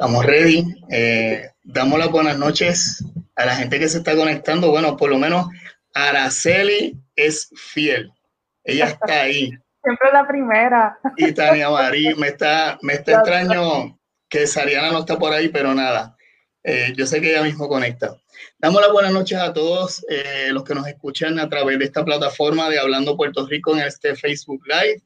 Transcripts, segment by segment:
Estamos ready. Eh, damos las buenas noches a la gente que se está conectando. Bueno, por lo menos Araceli es fiel. Ella está ahí. Siempre la primera. Y Tania Marí, me está, me está extraño que Sariana no está por ahí, pero nada. Eh, yo sé que ella mismo conecta. Damos las buenas noches a todos eh, los que nos escuchan a través de esta plataforma de Hablando Puerto Rico en este Facebook Live.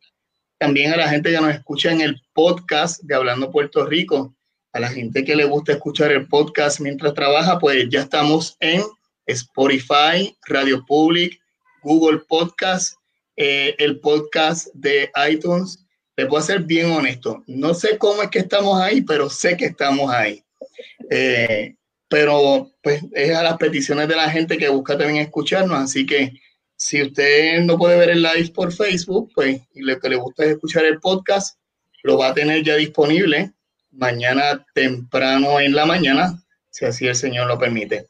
También a la gente que nos escucha en el podcast de Hablando Puerto Rico a la gente que le gusta escuchar el podcast mientras trabaja, pues ya estamos en Spotify, Radio Public, Google Podcast, eh, el podcast de iTunes. Les voy ser bien honesto. No sé cómo es que estamos ahí, pero sé que estamos ahí. Eh, pero pues es a las peticiones de la gente que busca también escucharnos. Así que si usted no puede ver el live por Facebook, pues y lo que le gusta es escuchar el podcast, lo va a tener ya disponible mañana temprano en la mañana, si así el Señor lo permite.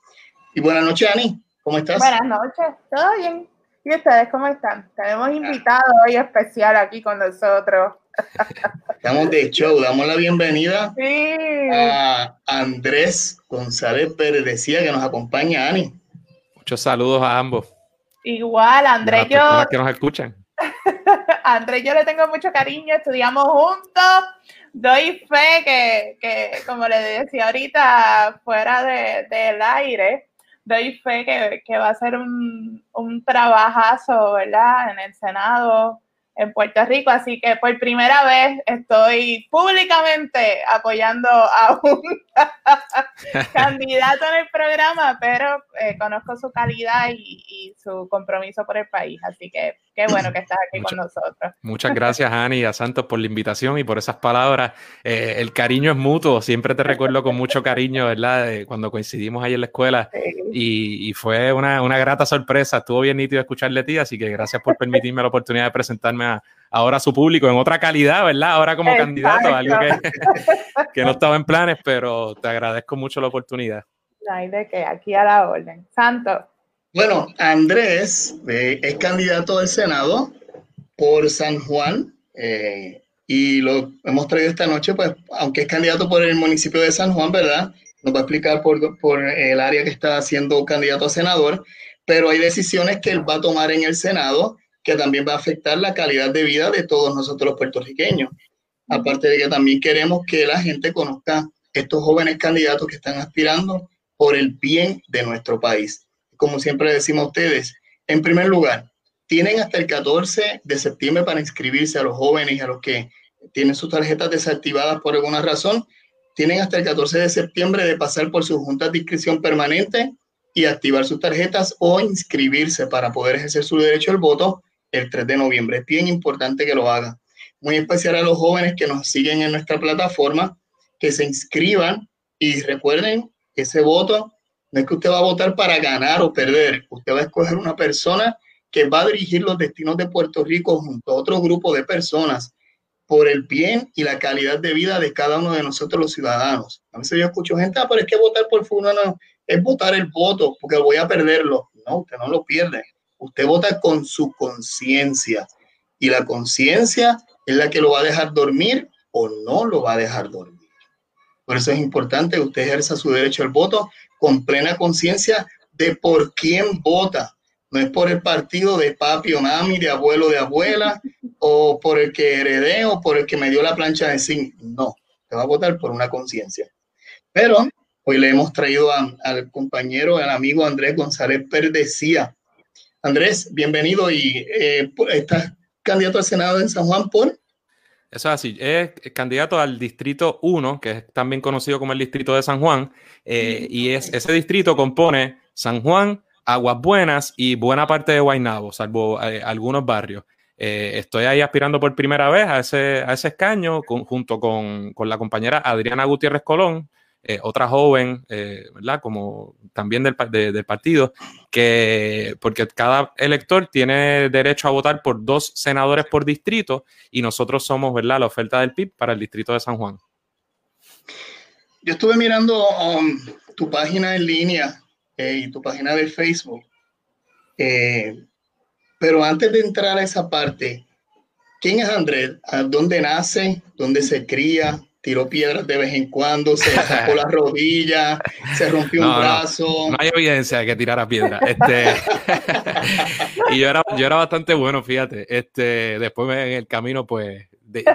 Y buenas noches, Ani, ¿cómo estás? Buenas noches, ¿todo bien? ¿Y ustedes cómo están? Tenemos invitado hoy especial aquí con nosotros. Estamos de show, damos la bienvenida a Andrés González Pérez, decía que nos acompaña, Ani. Muchos saludos a ambos. Igual, Andrés, yo... que nos escuchan. Andrés, yo le tengo mucho cariño, estudiamos juntos doy fe que, que, como le decía ahorita, fuera de, del aire, doy fe que, que va a ser un, un, trabajazo, ¿verdad? En el Senado en Puerto Rico, así que por primera vez estoy públicamente apoyando a un candidato en el programa, pero eh, conozco su calidad y, su compromiso por el país, así que qué bueno que estás aquí con nosotros. Muchas gracias, Ani y a Santos por la invitación y por esas palabras. Eh, el cariño es mutuo, siempre te recuerdo con mucho cariño, ¿verdad? cuando coincidimos ahí en la escuela y, y, fue una, una grata sorpresa, estuvo bien nítido escucharle a ti, así que gracias por permitirme la oportunidad de presentarme ahora su público en otra calidad, ¿verdad? Ahora como candidato, algo que, no estaba en planes, pero te agradezco mucho la oportunidad. hay de que aquí a la orden. Santo. Bueno, Andrés eh, es candidato del Senado por San Juan eh, y lo hemos traído esta noche, pues, aunque es candidato por el municipio de San Juan, ¿verdad? Nos va a explicar por, por el área que está siendo candidato a senador, pero hay decisiones que él va a tomar en el Senado que también va a afectar la calidad de vida de todos nosotros los puertorriqueños. Aparte de que también queremos que la gente conozca estos jóvenes candidatos que están aspirando por el bien de nuestro país. Como siempre decimos a ustedes, en primer lugar, tienen hasta el 14 de septiembre para inscribirse a los jóvenes a los que tienen sus tarjetas desactivadas por alguna razón. Tienen hasta el 14 de septiembre de pasar por sus juntas de inscripción permanente y activar sus tarjetas o inscribirse para poder ejercer su derecho al voto el 3 de noviembre. Es bien importante que lo hagan. Muy especial a los jóvenes que nos siguen en nuestra plataforma, que se inscriban y recuerden ese voto no es que usted va a votar para ganar o perder, usted va a escoger una persona que va a dirigir los destinos de Puerto Rico junto a otro grupo de personas por el bien y la calidad de vida de cada uno de nosotros los ciudadanos. A veces yo escucho gente, ah, pero es que votar por fulano es votar el voto porque voy a perderlo. No, usted no lo pierde. Usted vota con su conciencia y la conciencia es la que lo va a dejar dormir o no lo va a dejar dormir. Por eso es importante que usted ejerza su derecho al voto con plena conciencia de por quién vota. No es por el partido de papi o mami, de abuelo de abuela, o por el que heredé o por el que me dio la plancha de zinc. No, te va a votar por una conciencia. Pero hoy le hemos traído al compañero, al amigo Andrés González Perdecía, Andrés, bienvenido y eh, estás candidato al Senado en San Juan por... Eso es así, es candidato al Distrito 1, que es también conocido como el Distrito de San Juan, eh, y es, ese distrito compone San Juan, Aguas Buenas y buena parte de Guaynabo, salvo eh, algunos barrios. estoy ahí aspirando por primera vez a ese, a ese escaño junto con, con, la compañera Adriana Gutiérrez Colón, eh, otra joven, eh, ¿verdad? Como también del, del, partido, que porque cada elector tiene derecho a votar por dos senadores por distrito y nosotros somos, ¿verdad? La oferta del PIB para el distrito de San Juan. Yo estuve mirando um, tu página en línea eh, y tu página de Facebook, pero antes de entrar a esa parte, ¿quién es Andrés? ¿Dónde nace? ¿Dónde se cría? Tiró piedras de vez en cuando, se sacó la rodilla, se rompió un brazo. No, hay evidencia de que tirara piedra. Este, y yo era, yo era bastante bueno, fíjate. Este, después en el camino, pues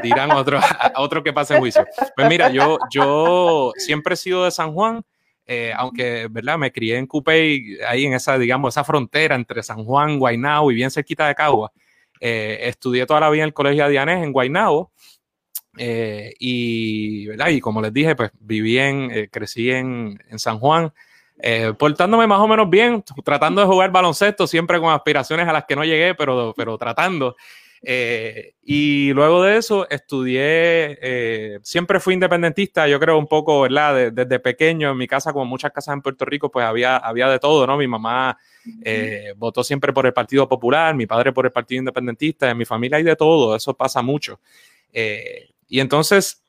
dirán otro, a otro que pase en juicio. Pues mira, yo, yo siempre he sido de San Juan. Eh, aunque, ¿verdad? Me crié en Cupey, ahí en esa, digamos, esa frontera entre San Juan, Guaynabo y bien cerquita de Cagua. Eh, estudié toda la vida en el Colegio Adianés en Guaynabo eh, y, ¿verdad? y como les dije, pues viví en, eh, crecí en, en, San Juan, eh, portándome más o menos bien, tratando de jugar baloncesto, siempre con aspiraciones a las que no llegué, pero, pero tratando. y luego de eso estudié, siempre fui independentista, yo creo un poco, ¿verdad? desde pequeño, en mi casa, como muchas casas en Puerto Rico, pues había, había de todo, ¿no? Mi mamá votó siempre por el Partido Popular, mi padre por el Partido Independentista, en mi familia hay de todo, eso pasa mucho. Y entonces,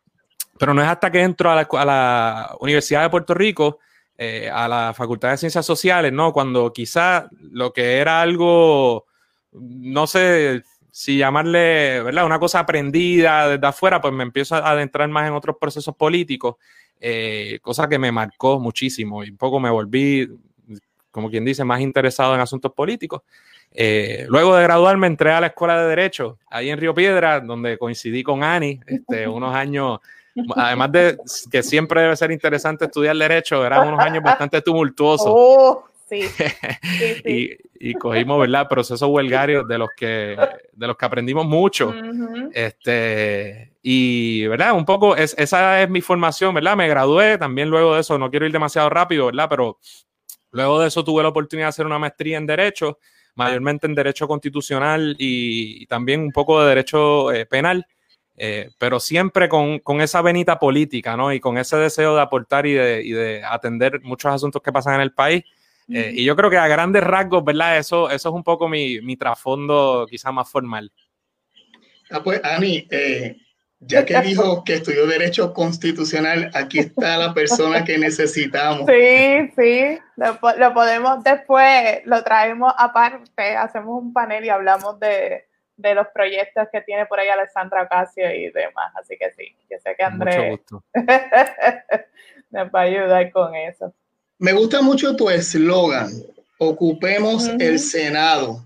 pero no es hasta que entro a la, Universidad de Puerto Rico, eh, a la Facultad de Ciencias Sociales, ¿no? Cuando quizá lo que era algo, no sé si llamarle, ¿verdad? Una cosa aprendida desde afuera, pues me empiezo a adentrar más en otros procesos políticos, eh, cosa que me marcó muchísimo y un poco me volví, como quien dice, más interesado en asuntos políticos. Eh, luego de graduarme entré a la Escuela de Derecho, ahí en Río Piedra, donde coincidí con Ani, este, unos años, además de que siempre debe ser interesante estudiar Derecho, eran unos años bastante tumultuosos. Oh, sí. y, cogimos, ¿verdad? Procesos huelgarios de los que, de los que aprendimos mucho. este, y, ¿verdad? Un poco, es, esa es mi formación, ¿verdad? Me gradué, también luego de eso, no quiero ir demasiado rápido, ¿verdad? Pero luego de eso tuve la oportunidad de hacer una maestría en Derecho mayormente en derecho constitucional y, también un poco de derecho eh, penal, eh, pero siempre con, esa venita política, ¿no? Y con ese deseo de aportar y de, atender muchos asuntos que pasan en el país. Eh, y yo creo que a grandes rasgos, ¿verdad? Eso, eso es un poco mi, mi trasfondo quizá más formal. Ah, pues, Ani, ya que dijo que estudió Derecho Constitucional, aquí está la persona que necesitamos. Sí, sí, lo, podemos después, lo traemos aparte, hacemos un panel y hablamos de, los proyectos que tiene por ahí Alessandra Ocasio y demás. Así que sí, yo sé que Andrés nos va a ayudar con eso. Me gusta mucho tu eslogan, ocupemos el Senado.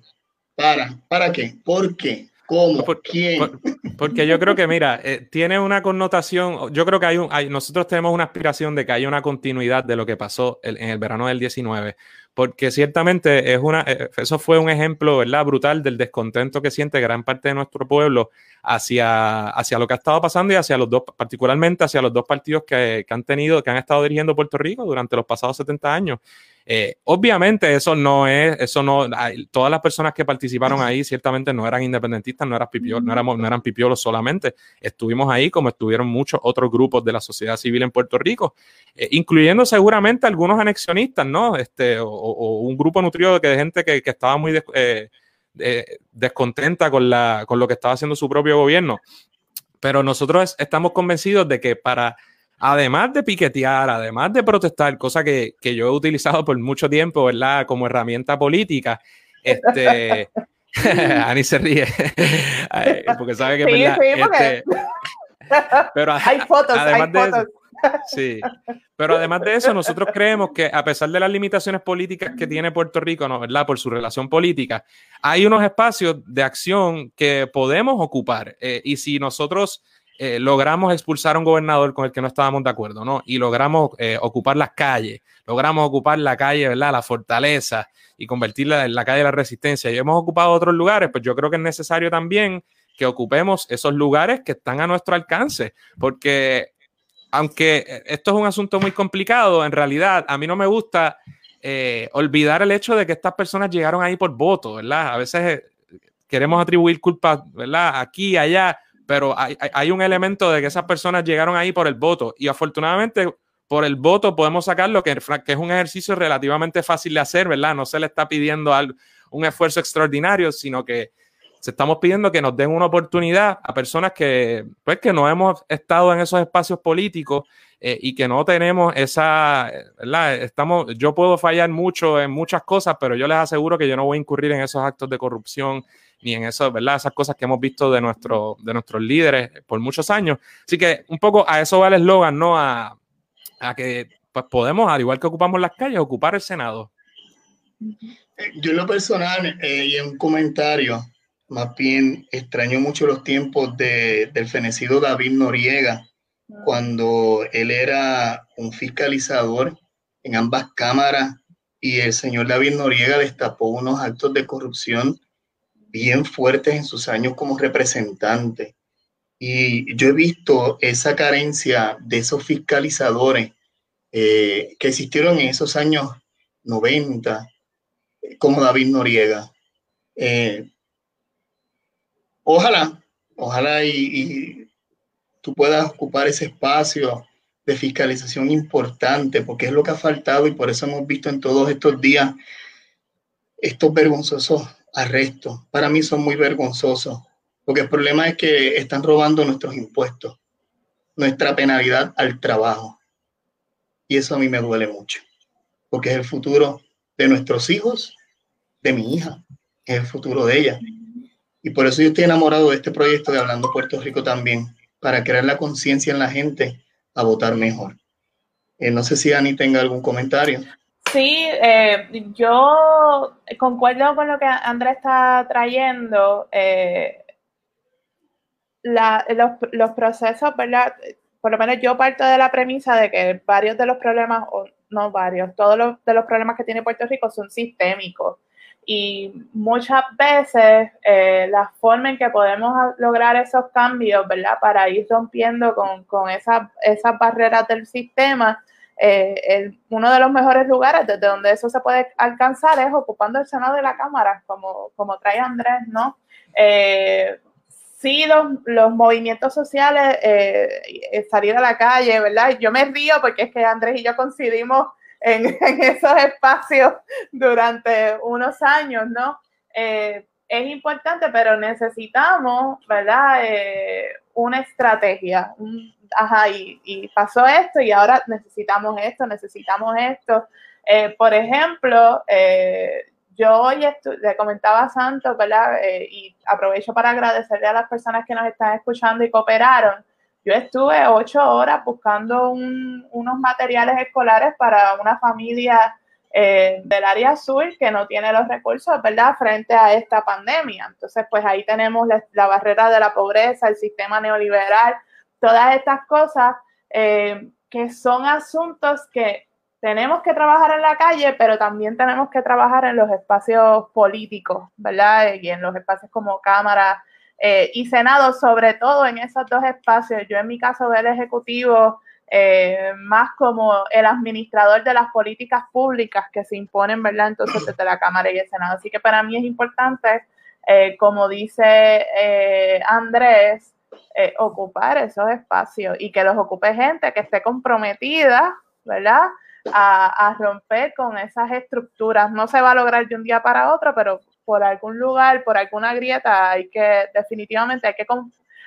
¿Para? ¿Para qué? ¿Por qué? ¿Cómo? ¿Quién? porque yo creo que, mira, eh, tiene una connotación, yo creo que hay un, nosotros tenemos una aspiración de que haya una continuidad de lo que pasó en el verano del 19, porque ciertamente es una, eh, eso fue un ejemplo, ¿verdad? Brutal del descontento que siente gran parte de nuestro pueblo hacia, hacia lo que ha estado pasando y hacia los dos, particularmente hacia los dos partidos que, que han tenido, que han estado dirigiendo Puerto Rico durante los pasados 70 años. Eh, obviamente eso no es, eso no, todas las personas que participaron ahí ciertamente no eran independentistas, no, eran pipiolos, no, éramos, no eran pipiolos solamente, estuvimos ahí como estuvieron muchos otros grupos de la sociedad civil en Puerto Rico, eh, incluyendo seguramente algunos anexionistas, ¿no? Este, o, un grupo nutrido de gente que, estaba muy eh, descontenta con, la, con lo que estaba haciendo su propio gobierno. Pero nosotros estamos convencidos de que para además de piquetear, además de protestar, cosa que, yo he utilizado por mucho tiempo, ¿verdad? Como herramienta política, este... Ani se ríe, porque sabe que sí, sí, este, pero hay fotos, hay fotos. sí, pero además de eso, nosotros creemos que a pesar de las limitaciones políticas que tiene Puerto Rico, ¿no? ¿verdad? Por su relación política, hay unos espacios de acción que podemos ocupar. Eh, y si nosotros eh, logramos expulsar a un gobernador con el que no estábamos de acuerdo, ¿no? Y logramos eh, ocupar las calles, logramos ocupar la calle, ¿verdad? La fortaleza y convertirla en la calle de la resistencia. Y hemos ocupado otros lugares, pues yo creo que es necesario también que ocupemos esos lugares que están a nuestro alcance, porque aunque esto es un asunto muy complicado, en realidad a mí no me gusta eh, olvidar el hecho de que estas personas llegaron ahí por voto, ¿verdad? A veces queremos atribuir culpa, ¿verdad? Aquí, allá, pero hay, un elemento de que esas personas llegaron ahí por el voto y afortunadamente por el voto podemos sacar lo que, que es un ejercicio relativamente fácil de hacer, ¿verdad? No se le está pidiendo un esfuerzo extraordinario, sino que se estamos pidiendo que nos den una oportunidad a personas que, pues, que no hemos estado en esos espacios políticos eh, y que no tenemos esa, ¿verdad? Estamos, yo puedo fallar mucho en muchas cosas, pero yo les aseguro que yo no voy a incurrir en esos actos de corrupción ni en eso, ¿verdad? Esas cosas que hemos visto de, nuestro, de nuestros líderes por muchos años. Así que un poco a eso va el eslogan, ¿no? A, a que pues podemos, al igual que ocupamos las calles, ocupar el Senado. Yo en lo personal eh, y en un comentario, más bien extraño mucho los tiempos de, del fenecido David Noriega, cuando él era un fiscalizador en ambas cámaras y el señor David Noriega destapó unos actos de corrupción bien fuertes en sus años como representante. Y yo he visto esa carencia de esos fiscalizadores eh, que existieron en esos años 90, como David Noriega. Eh, ojalá, ojalá y, tú puedas ocupar ese espacio de fiscalización importante, porque es lo que ha faltado y por eso hemos visto en todos estos días estos vergonzosos arrestos. Para mí son muy vergonzosos, porque el problema es que están robando nuestros impuestos, nuestra penalidad al trabajo. Y eso a mí me duele mucho, porque es el futuro de nuestros hijos, de mi hija, es el futuro de ella. Y por eso yo estoy enamorado de este proyecto de Hablando Puerto Rico también, para crear la conciencia en la gente a votar mejor. Eh, no sé si Ani tenga algún comentario. Sí, eh, yo concuerdo con lo que Andrés está trayendo. Eh, los, los, procesos, ¿verdad? Por lo menos yo parto de la premisa de que varios de los problemas, o no varios, todos los, de los problemas que tiene Puerto Rico son sistémicos. Y muchas veces eh, la forma en que podemos lograr esos cambios, ¿verdad? Para ir rompiendo con, con esas, esas barreras del sistema, eh, uno de los mejores lugares desde donde eso se puede alcanzar es ocupando el seno de la Cámara, como, como trae Andrés, ¿no? Eh, sí, los, los, movimientos sociales, eh, salir a la calle, ¿verdad? Yo me río porque es que Andrés y yo coincidimos en, esos espacios durante unos años, ¿no? Eh, es importante, pero necesitamos, ¿verdad? Eh, una estrategia. ajá, y, pasó esto y ahora necesitamos esto, necesitamos esto. Eh, por ejemplo, yo hoy le comentaba a Santos, ¿verdad? y aprovecho para agradecerle a las personas que nos están escuchando y cooperaron yo estuve ocho horas buscando unos materiales escolares para una familia eh, del área azul que no tiene los recursos, ¿verdad?, frente a esta pandemia. Entonces, pues ahí tenemos la, barrera de la pobreza, el sistema neoliberal, todas estas cosas eh, que son asuntos que tenemos que trabajar en la calle, pero también tenemos que trabajar en los espacios políticos, ¿verdad? Y en los espacios como Cámara eh, y Senado, sobre todo en esos dos espacios. Yo en mi caso veo el Ejecutivo eh, más como el administrador de las políticas públicas que se imponen, ¿verdad? Entonces desde la Cámara y el Senado. Así que para mí es importante, eh, como dice Andrés, ocupar esos espacios y que los ocupe gente que esté comprometida, ¿verdad? A, romper con esas estructuras. No se va a lograr de un día para otro, pero por algún lugar, por alguna grieta, hay que, definitivamente hay que,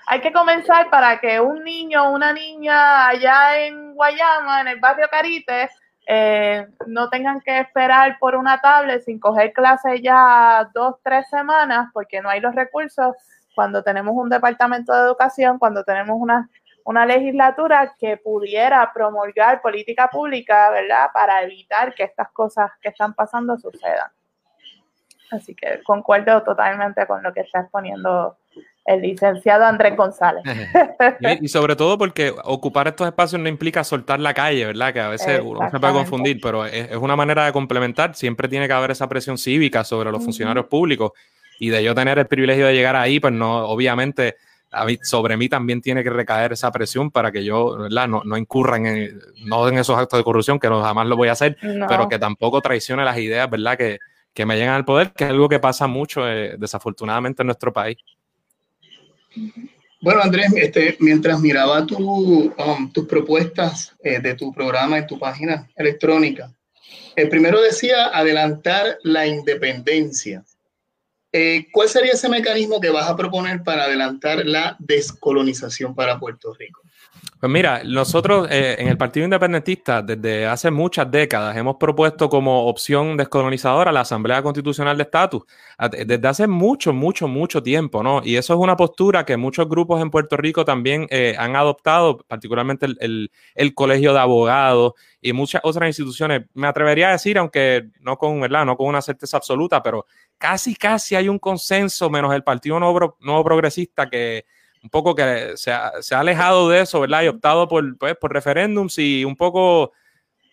hay que comenzar para que un niño o una niña allá en Guayama, en el barrio Carite, eh, no tengan que esperar por una tablet sin coger clases ya dos, tres semanas porque no hay los recursos cuando tenemos un departamento de educación, cuando tenemos una, una legislatura que pudiera promulgar política pública, ¿verdad? Para evitar que estas cosas que están pasando sucedan. Así que concuerdo totalmente con lo que está exponiendo el licenciado Andrés González. y, sobre todo porque ocupar estos espacios no implica soltar la calle, ¿verdad? Que a veces uno se puede confundir, pero es, una manera de complementar. Siempre tiene que haber esa presión cívica sobre los funcionarios públicos y de yo tener el privilegio de llegar ahí, pues no, obviamente sobre mí también tiene que recaer esa presión para que yo ¿verdad? No, no incurra en, no en esos actos de corrupción, que no, jamás lo voy a hacer, pero que tampoco traicione las ideas, ¿verdad? Que, que me llegan al poder, que es algo que pasa mucho eh, desafortunadamente en nuestro país. Bueno, Andrés, este, mientras miraba tu, um, tus propuestas eh, de tu programa en tu página electrónica, el primero decía adelantar la independencia. Eh, ¿Cuál sería ese mecanismo que vas a proponer para adelantar la descolonización para Puerto Rico? Pues mira, nosotros eh, en el Partido Independentista desde hace muchas décadas hemos propuesto como opción descolonizadora la Asamblea Constitucional de Estatus, desde hace mucho, mucho, mucho tiempo, ¿no? Y eso es una postura que muchos grupos en Puerto Rico también eh, han adoptado, particularmente el, el, Colegio de Abogados y muchas otras instituciones. Me atrevería a decir, aunque no con, ¿verdad? No con una certeza absoluta, pero casi, casi hay un consenso, menos el Partido Nuevo, Nuevo Progresista, que un poco que se ha, alejado de eso, ¿verdad? Y optado por, pues, por referéndums y un poco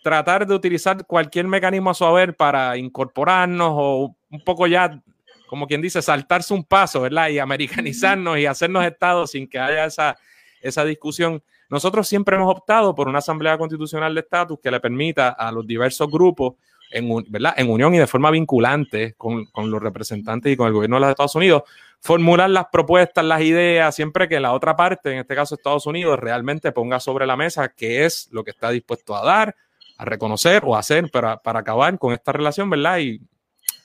tratar de utilizar cualquier mecanismo a su haber para incorporarnos o un poco ya, como quien dice, saltarse un paso, ¿verdad? Y americanizarnos y hacernos estados sin que haya esa, esa discusión. Nosotros siempre hemos optado por una asamblea constitucional de estatus que le permita a los diversos grupos en, ¿verdad? en unión y de forma vinculante con, con, los representantes y con el gobierno de los Estados Unidos, formular las propuestas, las ideas, siempre que la otra parte, en este caso Estados Unidos, realmente ponga sobre la mesa qué es lo que está dispuesto a dar, a reconocer o a hacer para, para acabar con esta relación, ¿verdad? Y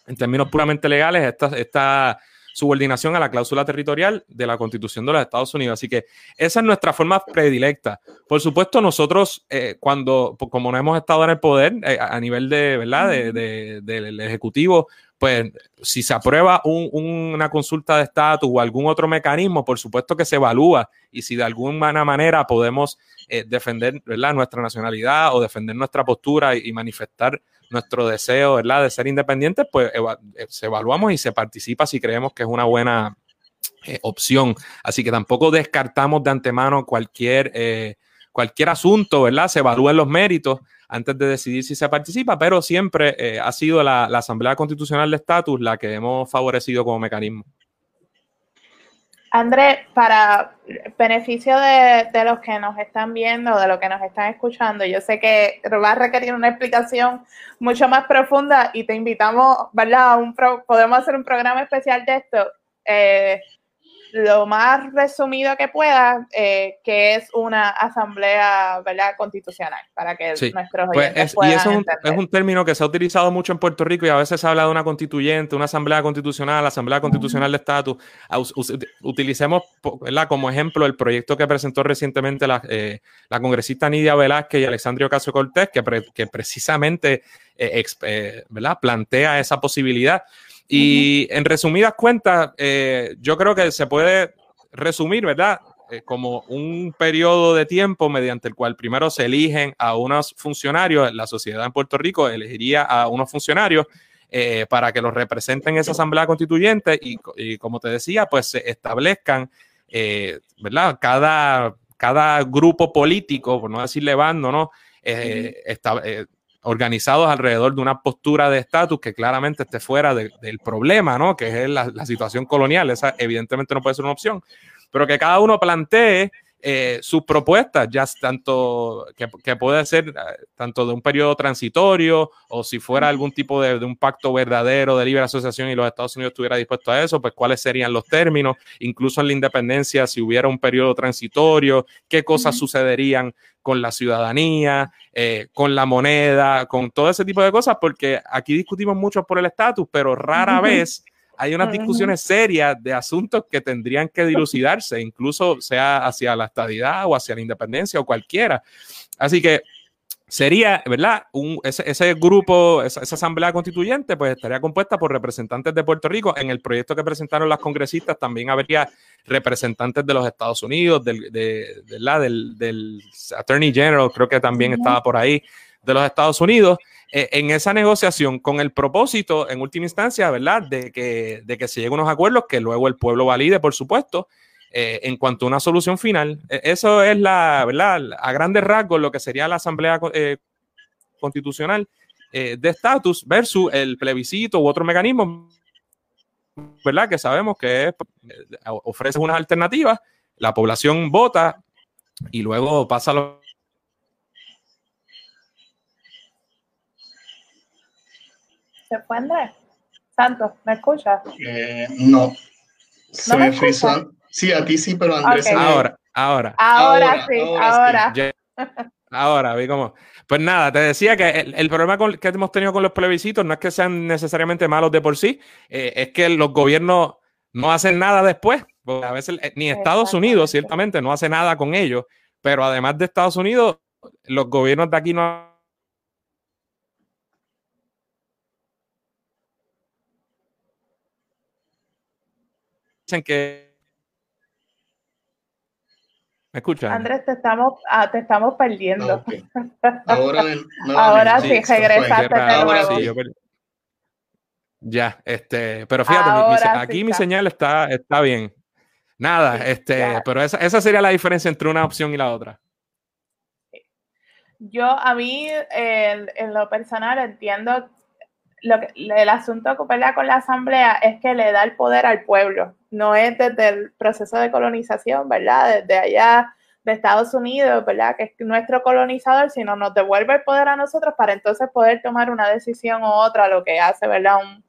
en términos puramente legales, esta, esta subordinación a la cláusula territorial de la Constitución de los Estados Unidos. Así que esa es nuestra forma predilecta. Por supuesto, nosotros, eh, cuando, como no hemos estado en el poder eh, a nivel de, ¿verdad? De, del Ejecutivo, pues si se aprueba una consulta de estatus o algún otro mecanismo, por supuesto que se evalúa y si de alguna manera podemos eh, defender nuestra nacionalidad o defender nuestra postura y manifestar nuestro deseo, ¿verdad? De ser independientes, pues eh, se evaluamos y se participa si creemos que es una buena eh, opción. Así que tampoco descartamos de antemano cualquier, cualquier asunto, ¿verdad? Se evalúan los méritos antes de decidir si se participa, pero siempre ha sido la, Asamblea Constitucional de Estatus la que hemos favorecido como mecanismo. André, para beneficio de, los que nos están viendo, de los que nos están escuchando, yo sé que va a requerir una explicación mucho más profunda y te invitamos, ¿verdad? un podemos hacer un programa especial de esto. Eh, lo más resumido que pueda, eh, que es una asamblea ¿verdad? constitucional, para que nuestros pues oyentes puedan Y eso es un, término que se ha utilizado mucho en Puerto Rico y a veces se habla de una constituyente, una asamblea constitucional, asamblea constitucional de estatus. Utilicemos ¿verdad? como ejemplo el proyecto que presentó recientemente la, eh, la congresista Nidia Velázquez y Alexandria Ocasio Cortés, que, que precisamente eh, ¿verdad? plantea esa posibilidad. Y en resumidas cuentas, eh, yo creo que se puede resumir, ¿verdad? Eh, como un periodo de tiempo mediante el cual primero se eligen a unos funcionarios, la sociedad en Puerto Rico elegiría a unos funcionarios eh, para que los representen en esa asamblea constituyente y, como te decía, pues se establezcan, ¿verdad? Cada, cada grupo político, por no decirle bando, ¿no? Organizados alrededor de una postura de estatus que claramente esté fuera del problema, ¿no? Que es la, la, situación colonial. Esa evidentemente no puede ser una opción, pero que cada uno plantee eh, sus propuestas, ya tanto que, puede ser eh, tanto de un periodo transitorio o si fuera algún tipo de, un pacto verdadero de libre asociación y los Estados Unidos estuviera dispuesto a eso, pues cuáles serían los términos, incluso en la independencia, si hubiera un periodo transitorio, qué cosas sucederían con la ciudadanía, eh, con la moneda, con todo ese tipo de cosas, porque aquí discutimos mucho por el estatus, pero rara vez hay unas discusiones serias de asuntos que tendrían que dilucidarse, incluso sea hacia la estadidad o hacia la independencia o cualquiera. Así que sería, ¿verdad? ese, grupo, esa, asamblea constituyente, pues estaría compuesta por representantes de Puerto Rico. En el proyecto que presentaron las congresistas también habría representantes de los Estados Unidos, del, de, del, del Attorney General, creo que también estaba por ahí, de los Estados Unidos. Eh, en esa negociación con el propósito, en última instancia, ¿verdad?, de que, de que se lleguen unos acuerdos que luego el pueblo valide, por supuesto, eh, en cuanto a una solución final. E, eso es la, ¿verdad?, a grandes rasgos lo que sería la Asamblea eh, Constitucional de estatus versus el plebiscito u otro mecanismo, ¿verdad?, que sabemos que ofrece unas alternativas, la población vota y luego pasa lo ¿Se fue Andrés? Santos, ¿me escuchas? Eh, no. Se me, Sí, a ti sí, pero Andrés. Ahora, ahora. Ahora, sí, ahora. Ahora, vi cómo. Pues nada, te decía que el, problema que hemos tenido con los plebiscitos no es que sean necesariamente malos de por sí, eh, es que los gobiernos no hacen nada después. Porque a veces, eh, ni Estados Unidos, ciertamente, no hace nada con ellos pero además de Estados Unidos, los gobiernos de aquí no dicen que ¿Me escuchan? Andrés, te estamos, ah, te estamos perdiendo. Okay. Ahora, de, Ahora sí, regresaste de nuevo. Sí, yo ya, este, pero fíjate, mi, mi, aquí sí mi señal está, está bien. Nada, este, ya. pero esa, esa sería la diferencia entre una opción y la otra. Yo, a mí, en, en lo personal, entiendo lo que, el asunto ¿verdad? con la asamblea es que le da el poder al pueblo, no es desde el proceso de colonización, ¿verdad? Desde allá de Estados Unidos, ¿verdad? Que es nuestro colonizador, sino nos devuelve el poder a nosotros para entonces poder tomar una decisión u otra, lo que hace, ¿verdad? Un,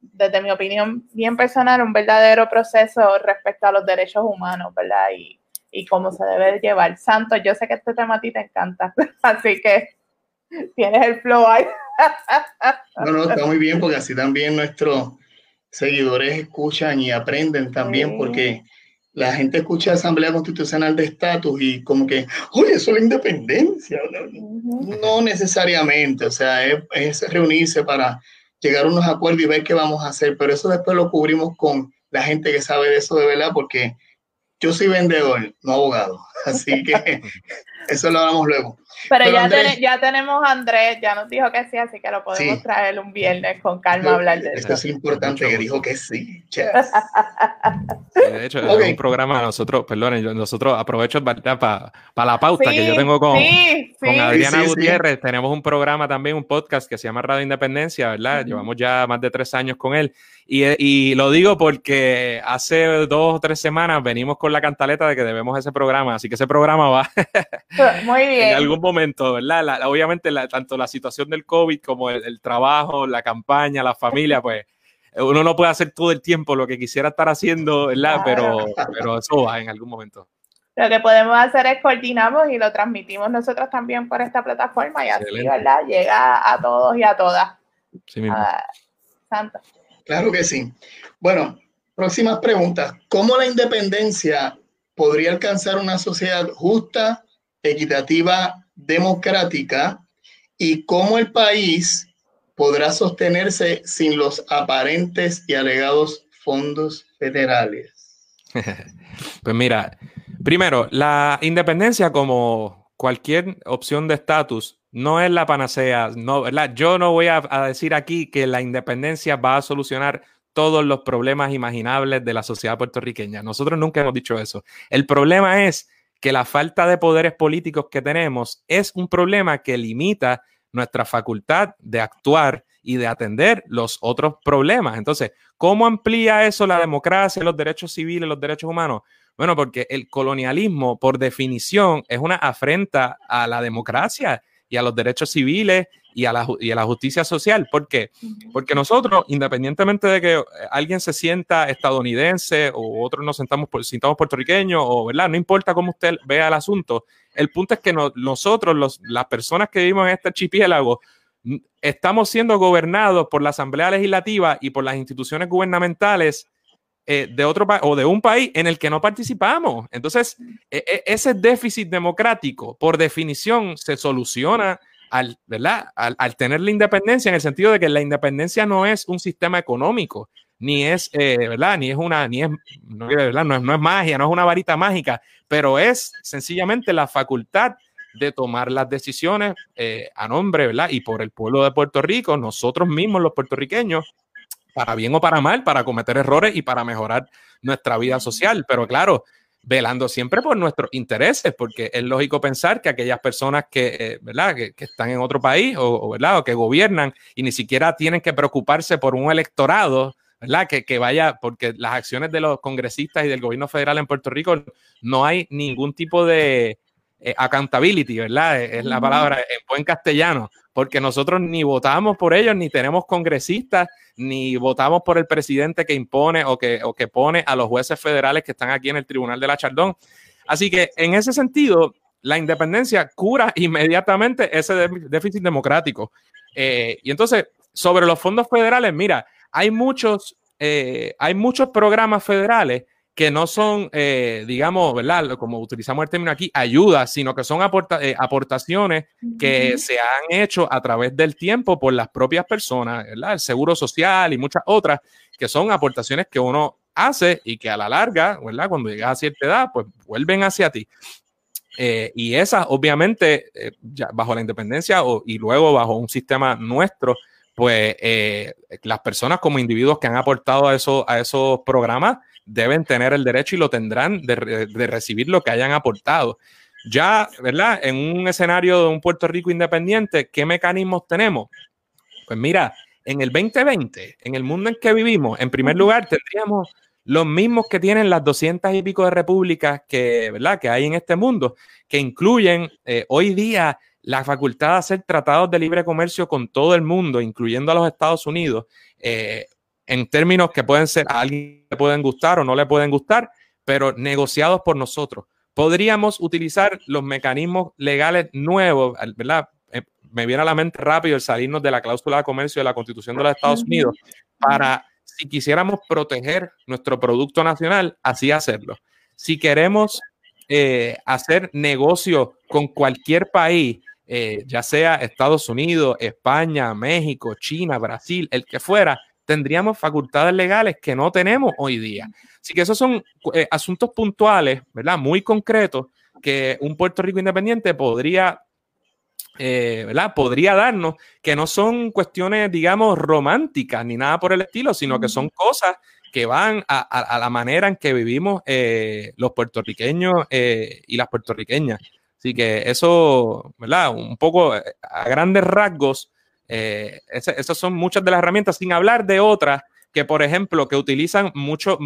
desde mi opinión bien personal, un verdadero proceso respecto a los derechos humanos, ¿verdad? Y, y cómo se debe llevar. Santos, yo sé que este tema a ti te encanta, así que tienes el flow ahí. No, no, está muy bien porque así también nuestros seguidores escuchan y aprenden también sí. porque la gente escucha Asamblea Constitucional de Estatus y como que, oye, eso es la independencia. Uh -huh. no necesariamente, o sea, es, es, reunirse para llegar a unos acuerdos y ver qué vamos a hacer, pero eso después lo cubrimos con la gente que sabe de eso de verdad porque yo soy vendedor, no abogado, así que eso lo hablamos luego. Pero, Pero ya, Andrés, ten, ya, tenemos a Andrés, ya nos dijo que sí, así que lo podemos sí. traer un viernes con calma a hablar de Esto eso. es importante que dijo que sí. Yes. sí de hecho, okay. es un programa, nosotros, perdón, nosotros aprovecho para pa la pauta sí, que yo tengo con, con Adriana Gutiérrez. Tenemos un programa también, un podcast que se llama Radio Independencia, ¿verdad? Uh -huh. Llevamos ya más de tres años con él. Y, y, lo digo porque hace dos o tres semanas venimos con la cantaleta de que debemos ese programa, así que ese programa va Muy bien. en algún momento, ¿verdad? La, obviamente, la, tanto la situación del COVID como el, el, trabajo, la campaña, la familia, pues uno no puede hacer todo el tiempo lo que quisiera estar haciendo, ¿verdad? Pero, pero eso va en algún momento. Lo que podemos hacer es coordinamos y lo transmitimos nosotros también por esta plataforma y Excelente. así, ¿verdad? Llega a todos y a todas. Sí mismo. Uh, Santo. Claro que sí. Bueno, próximas preguntas. ¿Cómo la independencia podría alcanzar una sociedad justa, equitativa, democrática? ¿Y cómo el país podrá sostenerse sin los aparentes y alegados fondos federales? pues mira, primero, la independencia como cualquier opción de estatus no es la panacea, no, ¿verdad? Yo no voy a, a, decir aquí que la independencia va a solucionar todos los problemas imaginables de la sociedad puertorriqueña. Nosotros nunca hemos dicho eso. El problema es que la falta de poderes políticos que tenemos es un problema que limita nuestra facultad de actuar y de atender los otros problemas. Entonces, ¿cómo amplía eso la democracia, los derechos civiles, los derechos humanos? Bueno, porque el colonialismo, por definición, es una afrenta a la democracia y a los derechos civiles y a la, y a la justicia social. ¿Por qué? Porque nosotros, independientemente de que alguien se sienta estadounidense o otros nos sentamos, sintamos puertorriqueños, o verdad, no importa cómo usted vea el asunto, el punto es que no, nosotros, los, las personas que vivimos en este archipiélago, estamos siendo gobernados por la Asamblea Legislativa y por las instituciones gubernamentales eh, de otro o de un país en el que no participamos. Entonces, eh, ese déficit democrático, por definición, se soluciona al, ¿verdad? Al, al, tener la independencia, en el sentido de que la independencia no es un sistema económico, ni es, eh, ¿verdad? Ni es una, ni es, no, ¿verdad? No, es, no es magia, no es una varita mágica, pero es sencillamente la facultad de tomar las decisiones eh, a nombre, ¿verdad? Y por el pueblo de Puerto Rico, nosotros mismos los puertorriqueños, para bien o para mal, para cometer errores y para mejorar nuestra vida social. Pero claro, velando siempre por nuestros intereses, porque es lógico pensar que aquellas personas que, eh, ¿verdad? Que, están en otro país o, o, ¿verdad? o que gobiernan y ni siquiera tienen que preocuparse por un electorado, ¿verdad? Que, que vaya, porque las acciones de los congresistas y del gobierno federal en Puerto Rico no hay ningún tipo de, eh, accountability, ¿verdad? Es la palabra en buen castellano, porque nosotros ni votamos por ellos, ni tenemos congresistas, ni votamos por el presidente que impone o que, o que pone a los jueces federales que están aquí en el Tribunal de la Chardón. Así que en ese sentido, la independencia cura inmediatamente ese déficit democrático. Eh, y entonces, sobre los fondos federales, mira, hay muchos, eh, hay muchos programas federales que no son, eh, digamos, ¿verdad? Como utilizamos el término aquí, ayudas, sino que son eh, aportaciones que se han hecho a través del tiempo por las propias personas, ¿verdad? El seguro social y muchas otras, que son aportaciones que uno hace y que a la larga, ¿verdad? Cuando llegas a cierta edad, pues vuelven hacia ti. Eh, y esas, obviamente, ya bajo la independencia o, y luego bajo un sistema nuestro, pues las personas como individuos que han aportado a, eso, a esos programas, deben tener el derecho y lo tendrán de, recibir lo que hayan aportado. Ya, ¿verdad? En un escenario de un Puerto Rico independiente, ¿qué mecanismos tenemos? Pues mira, en el 2020, en el mundo en que vivimos, en primer lugar, tendríamos los mismos que tienen las 200 y pico de repúblicas que, ¿verdad? que hay en este mundo, que incluyen eh, hoy día la facultad de hacer tratados de libre comercio con todo el mundo, incluyendo a los Estados Unidos, eh, en términos que pueden ser, a alguien le pueden gustar o no le pueden gustar, pero negociados por nosotros. Podríamos utilizar los mecanismos legales nuevos, ¿verdad? Eh, me viene a la mente rápido el salirnos de la cláusula de comercio de la Constitución de los Estados Unidos para, si quisiéramos proteger nuestro producto nacional, así hacerlo. Si queremos eh, hacer negocio con cualquier país, eh, ya sea Estados Unidos, España, México, China, Brasil, el que fuera, tendríamos facultades legales que no tenemos hoy día. Así que esos son eh, asuntos puntuales, ¿verdad? Muy concretos que un Puerto Rico independiente podría, eh, ¿verdad? Podría darnos, que no son cuestiones, digamos, románticas ni nada por el estilo, sino que son cosas que van a, la manera en que vivimos eh, los puertorriqueños y las puertorriqueñas. Así que eso, ¿verdad? Un poco a grandes rasgos eh, esas son muchas de las herramientas, sin hablar de otras que, por ejemplo, que utilizan muchos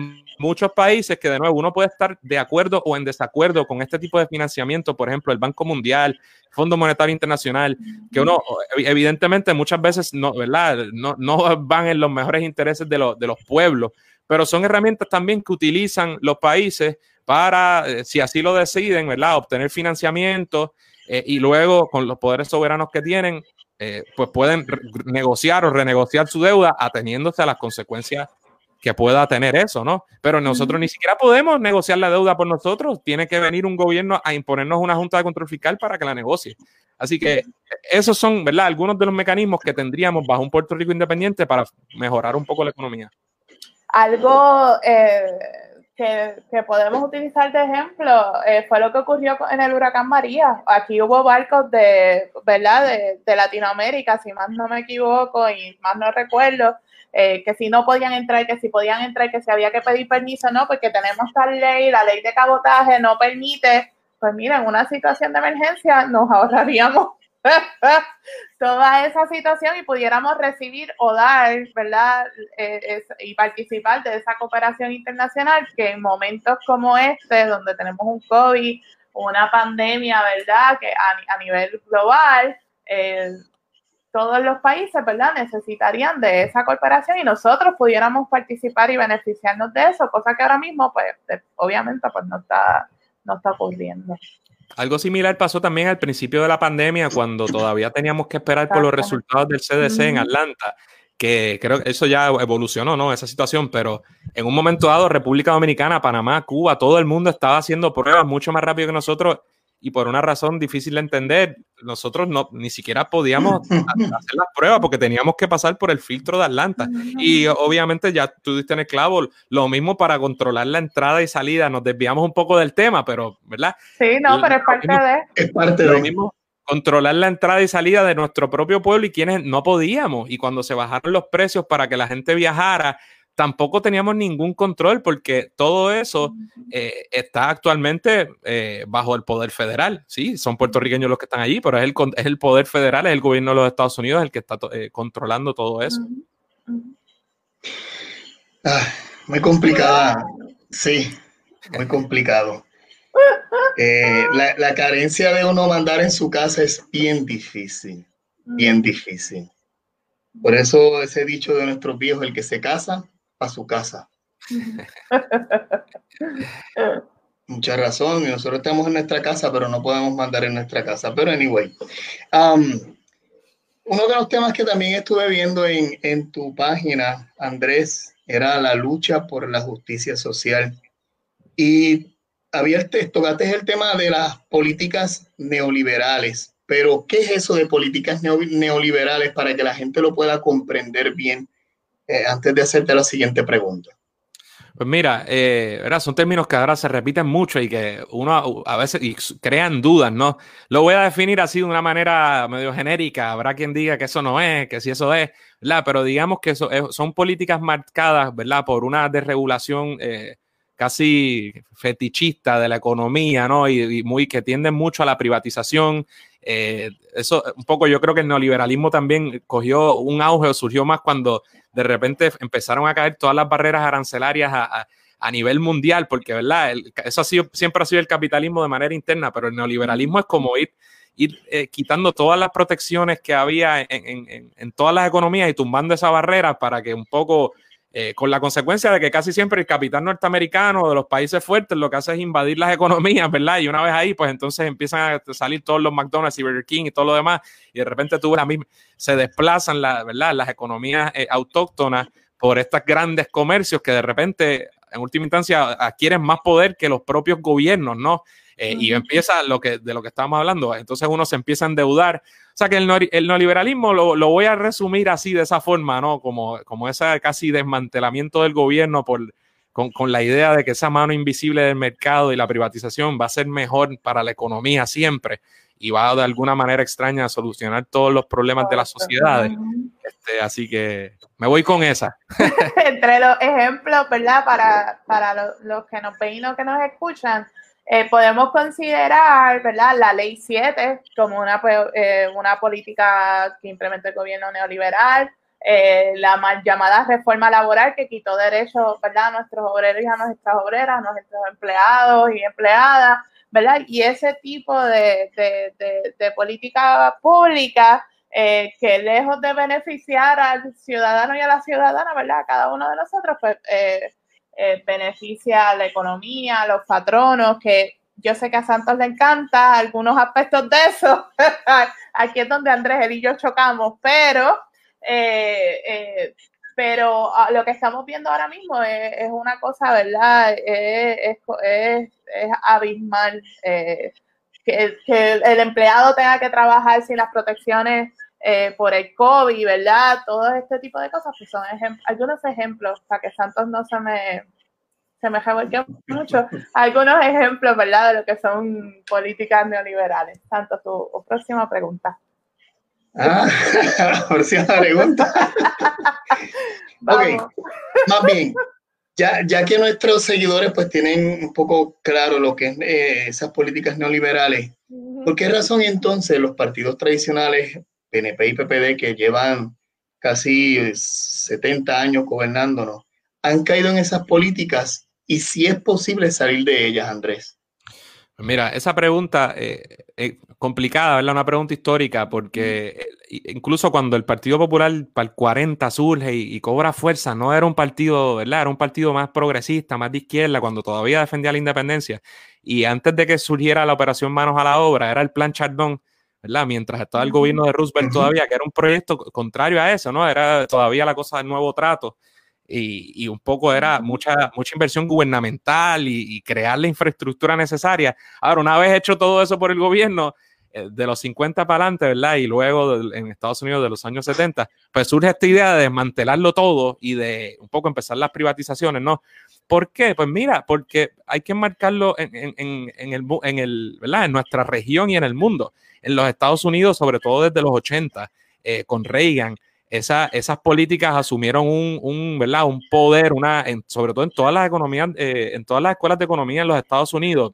países que, de nuevo, uno puede estar de acuerdo o en desacuerdo con este tipo de financiamiento, por ejemplo, el Banco Mundial, Fondo Monetario Internacional, que uno, evidentemente, muchas veces no, ¿verdad? no, no van en los mejores intereses de, los, de los pueblos, pero son herramientas también que utilizan los países para, eh, si así lo deciden, ¿verdad? obtener financiamiento eh, y luego con los poderes soberanos que tienen, eh, pues pueden negociar o renegociar su deuda ateniéndose a las consecuencias que pueda tener eso, ¿no? Pero nosotros ni siquiera podemos negociar la deuda por nosotros. Tiene que venir un gobierno a imponernos una junta de control fiscal para que la negocie. Así que esos son, ¿verdad? Algunos de los mecanismos que tendríamos bajo un Puerto Rico independiente para mejorar un poco la economía. Algo eh, que, podemos utilizar de ejemplo eh, fue lo que ocurrió en el huracán María. Aquí hubo barcos de, ¿verdad? De, Latinoamérica, si más no me equivoco y más no recuerdo, eh, que si no podían entrar, que si podían entrar, que si había que pedir permiso, no, porque tenemos tal ley, la ley de cabotaje no permite. Pues miren, en una situación de emergencia nos ahorraríamos toda esa situación y pudiéramos recibir o dar, ¿verdad? Eh, y participar de esa cooperación internacional que en momentos como este, donde tenemos un COVID, una pandemia, ¿verdad? Que a, nivel global, eh, todos los países, ¿verdad? Necesitarían de esa cooperación y nosotros pudiéramos participar y beneficiarnos de eso, cosa que ahora mismo, pues, obviamente, pues no está, no está ocurriendo. Algo similar pasó también al principio de la pandemia, cuando todavía teníamos que esperar por los resultados del CDC en Atlanta, que creo que eso ya evolucionó, ¿no? Esa situación, pero en un momento dado, República Dominicana, Panamá, Cuba, todo el mundo estaba haciendo pruebas mucho más rápido que nosotros y por una razón difícil de entender, nosotros no, ni siquiera podíamos hacer las pruebas porque teníamos que pasar por el filtro de Atlanta. Y obviamente ya tú diste en el clavo, lo mismo para controlar la entrada y salida, nos desviamos un poco del tema, pero, ¿verdad? Sí, no, pero es parte de... Es parte de... Lo mismo, controlar la entrada y salida de nuestro propio pueblo y quienes no podíamos. Y cuando se bajaron los precios para que la gente viajara, tampoco teníamos ningún control porque todo eso eh, está actualmente eh, bajo el poder federal. Sí, son puertorriqueños los que están allí, pero es el, es el poder federal, es el gobierno de los Estados Unidos el que está eh, controlando todo eso. Ah, muy complicada, sí, muy complicado. la, la carencia de uno mandar en su casa es bien difícil, bien difícil. Por eso ese dicho de nuestros viejos, el que se casa, a su casa. Mucha razón, nosotros estamos en nuestra casa, pero no podemos mandar en nuestra casa. Pero anyway, um, uno de los temas que también estuve viendo en, en, tu página, Andrés, era la lucha por la justicia social. Y había este, tocaste el tema de las políticas neoliberales, pero ¿qué es eso de políticas neoliberales para que la gente lo pueda comprender bien eh, antes de hacerte la siguiente pregunta? Pues mira, eh, son términos que ahora se repiten mucho y que uno a veces crean dudas, ¿no? Lo voy a definir así de una manera medio genérica. Habrá quien diga que eso no es, que si eso es, ¿verdad? Pero digamos que eso, son políticas marcadas, ¿verdad? Por una desregulación eh, casi fetichista de la economía, ¿no? Y, muy que tienden mucho a la privatización. Eh, eso un poco yo creo que el neoliberalismo también cogió un auge o surgió más cuando de repente empezaron a caer todas las barreras arancelarias a, nivel mundial, porque, ¿verdad? eso ha sido, siempre ha sido el capitalismo de manera interna, pero el neoliberalismo es como ir, ir eh, quitando todas las protecciones que había en, todas las economías y tumbando esa barrera para que un poco eh, con la consecuencia de que casi siempre el capital norteamericano de los países fuertes lo que hace es invadir las economías, ¿verdad? Y una vez ahí, pues entonces empiezan a salir todos los McDonald's y Burger King y todo lo demás, y de repente tú la misma, se desplazan, la, ¿verdad? Las economías eh, autóctonas por estos grandes comercios que de repente, en última instancia, adquieren más poder que los propios gobiernos, ¿no? Eh, y empieza lo que, de lo que estábamos hablando. Entonces uno se empieza a endeudar. O sea que el, neoliberalismo lo, voy a resumir así, de esa forma, ¿no? Como, como ese casi desmantelamiento del gobierno por, con, con, la idea de que esa mano invisible del mercado y la privatización va a ser mejor para la economía siempre y va de alguna manera extraña a solucionar todos los problemas de las sociedades. Este, así que me voy con esa. Entre los ejemplos, ¿verdad? Para, para los, los que nos ven y los que nos escuchan, eh, podemos considerar ¿verdad? la ley 7 como una, pues, eh, una política que implementa el gobierno neoliberal, eh, la mal llamada reforma laboral que quitó derechos ¿verdad? a nuestros obreros y a nuestras obreras, a nuestros empleados y empleadas, ¿verdad? Y ese tipo de, de, de, política pública que lejos de beneficiar al ciudadano y a la ciudadana, ¿verdad? A cada uno de nosotros, pues eh, beneficia a la economía, a los patronos, que yo sé que a Santos le encanta algunos aspectos de eso. Aquí es donde Andrés y yo chocamos, pero, eh, eh, pero ah, lo que estamos viendo ahora mismo es, una cosa, ¿verdad? Es, es, es abismal. que, que el empleado tenga que trabajar sin las protecciones eh, por el COVID, ¿verdad? Todo este tipo de cosas, pues son algunos ejemplos para que Santos no se me, se me mucho, algunos ejemplos, ¿verdad? De lo que son políticas neoliberales. Santos, tu próxima pregunta. Ah, próxima pregunta. ok, más bien, ya, ya que nuestros seguidores pues tienen un poco claro lo que es eh, esas políticas neoliberales, ¿por qué razón entonces los partidos tradicionales PNP y PPD que llevan casi 70 años gobernándonos, han caído en esas políticas y si es posible salir de ellas, Andrés. Mira, esa pregunta eh, eh, complicada, ¿verdad? Una pregunta histórica, porque incluso cuando el Partido Popular para el 40 surge y, cobra fuerza, no era un partido, ¿verdad? Era un partido más progresista, más de izquierda, cuando todavía defendía la independencia. Y antes de que surgiera la operación Manos a la Obra, era el plan Chardón, ¿verdad? Mientras estaba el gobierno de Roosevelt todavía, que era un proyecto contrario a eso, ¿no? Era todavía la cosa del nuevo trato y, un poco era mucha, mucha inversión gubernamental y, crear la infraestructura necesaria. Ahora, una vez hecho todo eso por el gobierno, de los 50 para adelante, ¿verdad? Y luego en Estados Unidos de los años 70, pues surge esta idea de desmantelarlo todo y de un poco empezar las privatizaciones, ¿no? ¿Por qué? Pues mira, porque hay que marcarlo en, en, en, el, en, el, ¿verdad? en nuestra región y en el mundo. En los Estados Unidos, sobre todo desde los 80, eh, con Reagan, esa, esas políticas asumieron un, un, ¿verdad? un poder, una, sobre todo en todas las economías, eh, en todas las escuelas de economía en los Estados Unidos,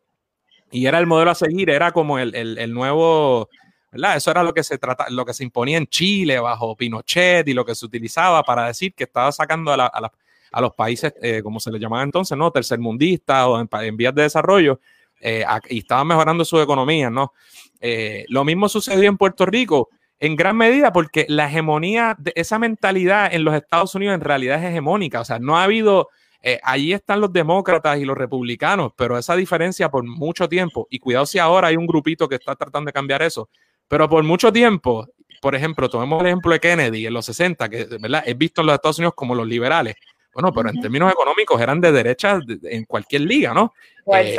y era el modelo a seguir, era como el, el, el nuevo, ¿verdad? Eso era lo que se trata, lo que se imponía en Chile bajo Pinochet y lo que se utilizaba para decir que estaba sacando a, a, a los países, eh, como se les llamaba entonces, ¿no? Tercermundistas o en, vías de desarrollo, eh, y estaban mejorando su economía, ¿no? Eh, lo mismo sucedió en Puerto Rico, en gran medida porque la hegemonía de esa mentalidad en los Estados Unidos en realidad es hegemónica, o sea, no ha habido eh, allí están los demócratas y los republicanos, pero esa diferencia por mucho tiempo, y cuidado si ahora hay un grupito que está tratando de cambiar eso, pero por mucho tiempo, por ejemplo, tomemos el ejemplo de Kennedy en los 60, que ¿verdad? es visto en los Estados Unidos como los liberales. Bueno, pero en términos económicos eran de derecha en cualquier liga, ¿no? Eh,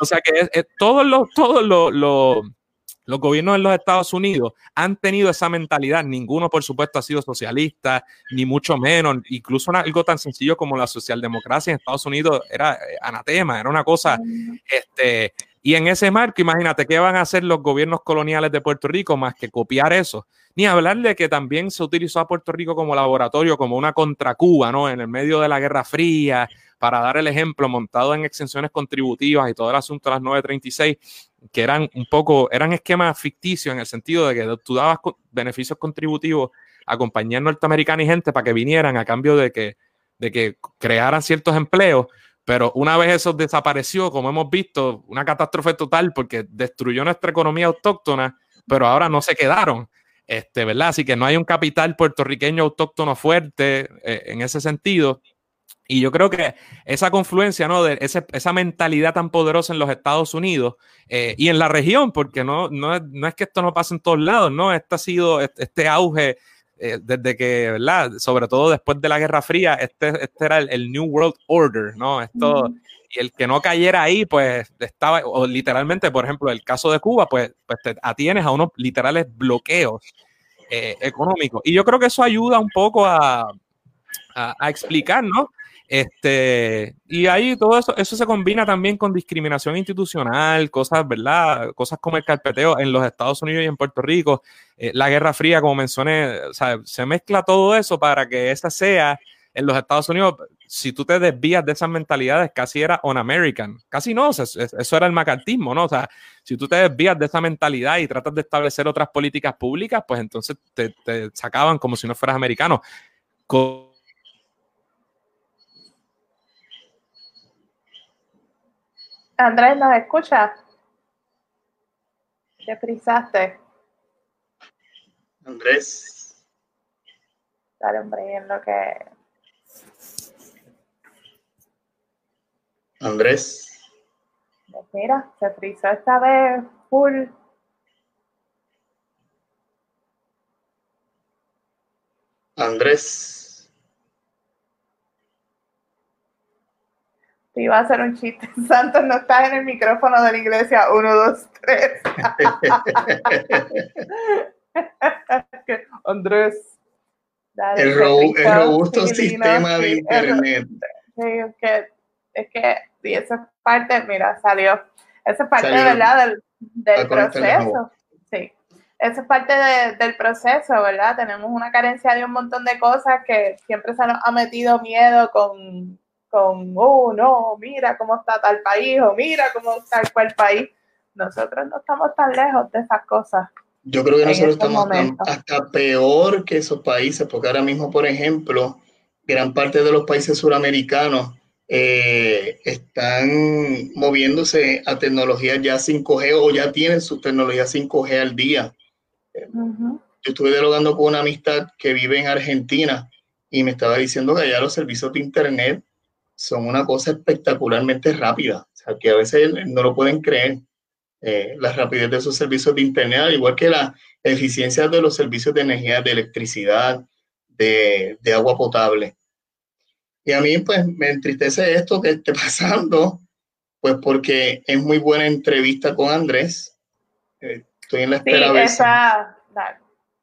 o sea que todos los, todos los, los gobiernos en los Estados Unidos han tenido esa mentalidad. Ninguno, por supuesto, ha sido socialista, ni mucho menos. Incluso algo tan sencillo como la socialdemocracia en Estados Unidos era eh, anatema, era una cosa. Este, y en ese marco, imagínate qué van a hacer los gobiernos coloniales de Puerto Rico más que copiar eso. Ni hablar de que también se utilizó a Puerto Rico como laboratorio, como una contra Cuba, ¿no? En el medio de la Guerra Fría, para dar el ejemplo, montado en exenciones contributivas y todo el asunto de las 936 que eran un poco, eran esquemas ficticios en el sentido de que tú dabas beneficios contributivos a compañías norteamericanas y gente para que vinieran a cambio de que, de que crearan ciertos empleos, pero una vez eso desapareció, como hemos visto, una catástrofe total porque destruyó nuestra economía autóctona, pero ahora no se quedaron. Este, ¿verdad? Así que no hay un capital puertorriqueño autóctono fuerte eh, en ese sentido. Y yo creo que esa confluencia, ¿no? De esa mentalidad tan poderosa en los Estados Unidos eh, y en la región, porque no, no, es que esto no pase en todos lados, ¿no? Este ha sido este, auge eh, desde que, ¿verdad? Sobre todo después de la Guerra Fría, este, este era el, New World Order, ¿no? Esto, y el que no cayera ahí, pues estaba, o literalmente, por ejemplo, el caso de Cuba, pues, pues te atienes a unos literales bloqueos eh, económicos. Y yo creo que eso ayuda un poco a, a, a explicar, ¿no? Este, y ahí todo eso, eso se combina también con discriminación institucional, cosas, ¿verdad? Cosas como el carpeteo en los Estados Unidos y en Puerto Rico, eh, la Guerra Fría, como mencioné, o sea, se mezcla todo eso para que esa sea en los Estados Unidos, si tú te desvías de esas mentalidades, casi era on American, casi no, eso era el macartismo, ¿no? O sea, si tú te desvías de esa mentalidad y tratas de establecer otras políticas públicas, pues entonces te, te sacaban como si no fueras americano. Con Andrés, ¿nos escucha? Te frisaste. Andrés. Dale, hombre, en lo que. Andrés. Pues mira, se frizó esta vez full. Andrés. Te iba a hacer un chiste. Santos, no estás en el micrófono de la iglesia. Uno, dos, tres. Andrés. el, robusto sistema de internet. Sí, es que, es que y esa parte, mira, salió. Esa es parte, ¿verdad? Del, del proceso. Sí. Esa es parte del proceso, ¿verdad? Tenemos una carencia de un montón de cosas que siempre se nos ha metido miedo con con, oh, no, mira cómo está tal país o mira cómo está el cual país. Nosotros no estamos tan lejos de esas cosas. Yo creo que nosotros estamos hasta peor que esos países, porque ahora mismo, por ejemplo, gran parte de los países suramericanos eh, están moviéndose a tecnologías ya 5G o ya tienen su tecnología 5G al día. Yo estuve dialogando con una amistad que vive en Argentina y me estaba diciendo que allá los servicios de Internet son una cosa espectacularmente rápida, o sea, que a veces no lo pueden creer. Eh, la rapidez de esos servicios de Internet, al igual que la eficiencia de los servicios de energía, de electricidad, de, de agua potable. Y a mí, pues, me entristece esto que esté pasando, pues, porque es muy buena entrevista con Andrés. Eh, estoy en la espera. Sí, está,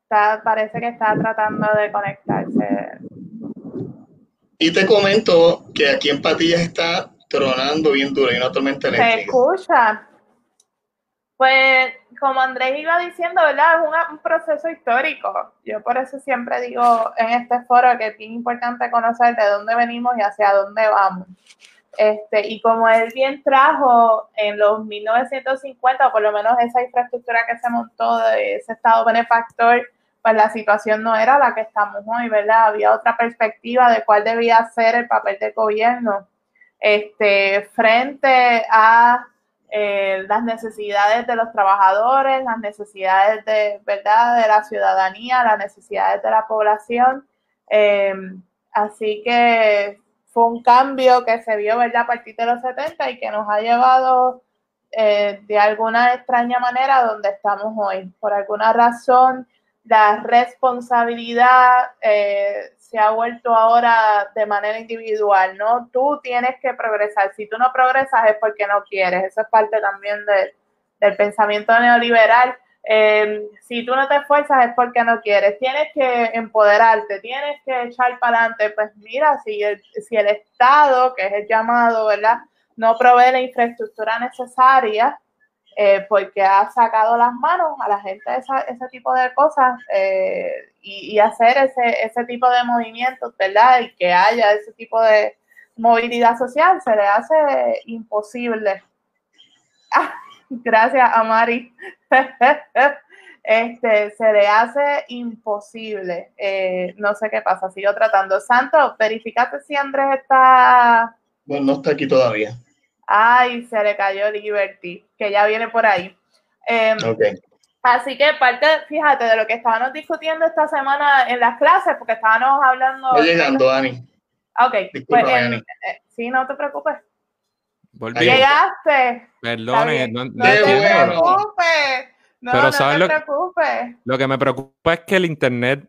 está, parece que está tratando de conectarse y te comento que aquí en Patillas está tronando bien duro y una tormenta eléctrica. Se escucha. Pues como Andrés iba diciendo, ¿verdad? Es un proceso histórico. Yo por eso siempre digo en este foro que es bien importante conocer de dónde venimos y hacia dónde vamos. Este, y como él bien trajo en los 1950, o por lo menos esa infraestructura que se montó de ese estado benefactor, pues la situación no era la que estamos hoy, ¿verdad? Había otra perspectiva de cuál debía ser el papel del gobierno este, frente a eh, las necesidades de los trabajadores, las necesidades de, ¿verdad? de la ciudadanía, las necesidades de la población. Em, así que fue un cambio que se vio ¿verdad? a partir de los 70 y que nos ha llevado eh, de alguna extraña manera a donde estamos hoy. Por alguna razón, la responsabilidad eh, se ha vuelto ahora de manera individual, ¿no? Tú tienes que progresar. Si tú no progresas es porque no quieres. Eso es parte también del pensamiento neoliberal. Eh, si tú no te esfuerzas es porque no quieres. Tienes que empoderarte, tienes que echar para adelante. Pues mira, si si el Estado, que es el llamado, ¿verdad? No provee la infraestructura necesaria, eh, porque ha sacado las manos a la gente ese tipo de cosas eh, y, hacer ese, ese tipo de movimientos, ¿verdad? Y que haya ese tipo de movilidad social, se le hace imposible. Ah, gracias a Mari. este, se le hace imposible. Eh, no sé qué pasa, sigo tratando. Santo, verificate si Andrés está... Bueno, no está aquí todavía. Ay, se le cayó Liberty, que ya viene por ahí. Em, así que parte, fíjate, de lo que estábamos discutiendo esta semana en las clases, porque estábamos hablando... Estoy llegando, Ani. Ok, pues, eh, sí, no te preocupes. Llegaste. Perdón, no, no, te preocupes. No, Pero no te lo, preocupes. Lo que me preocupa es que el internet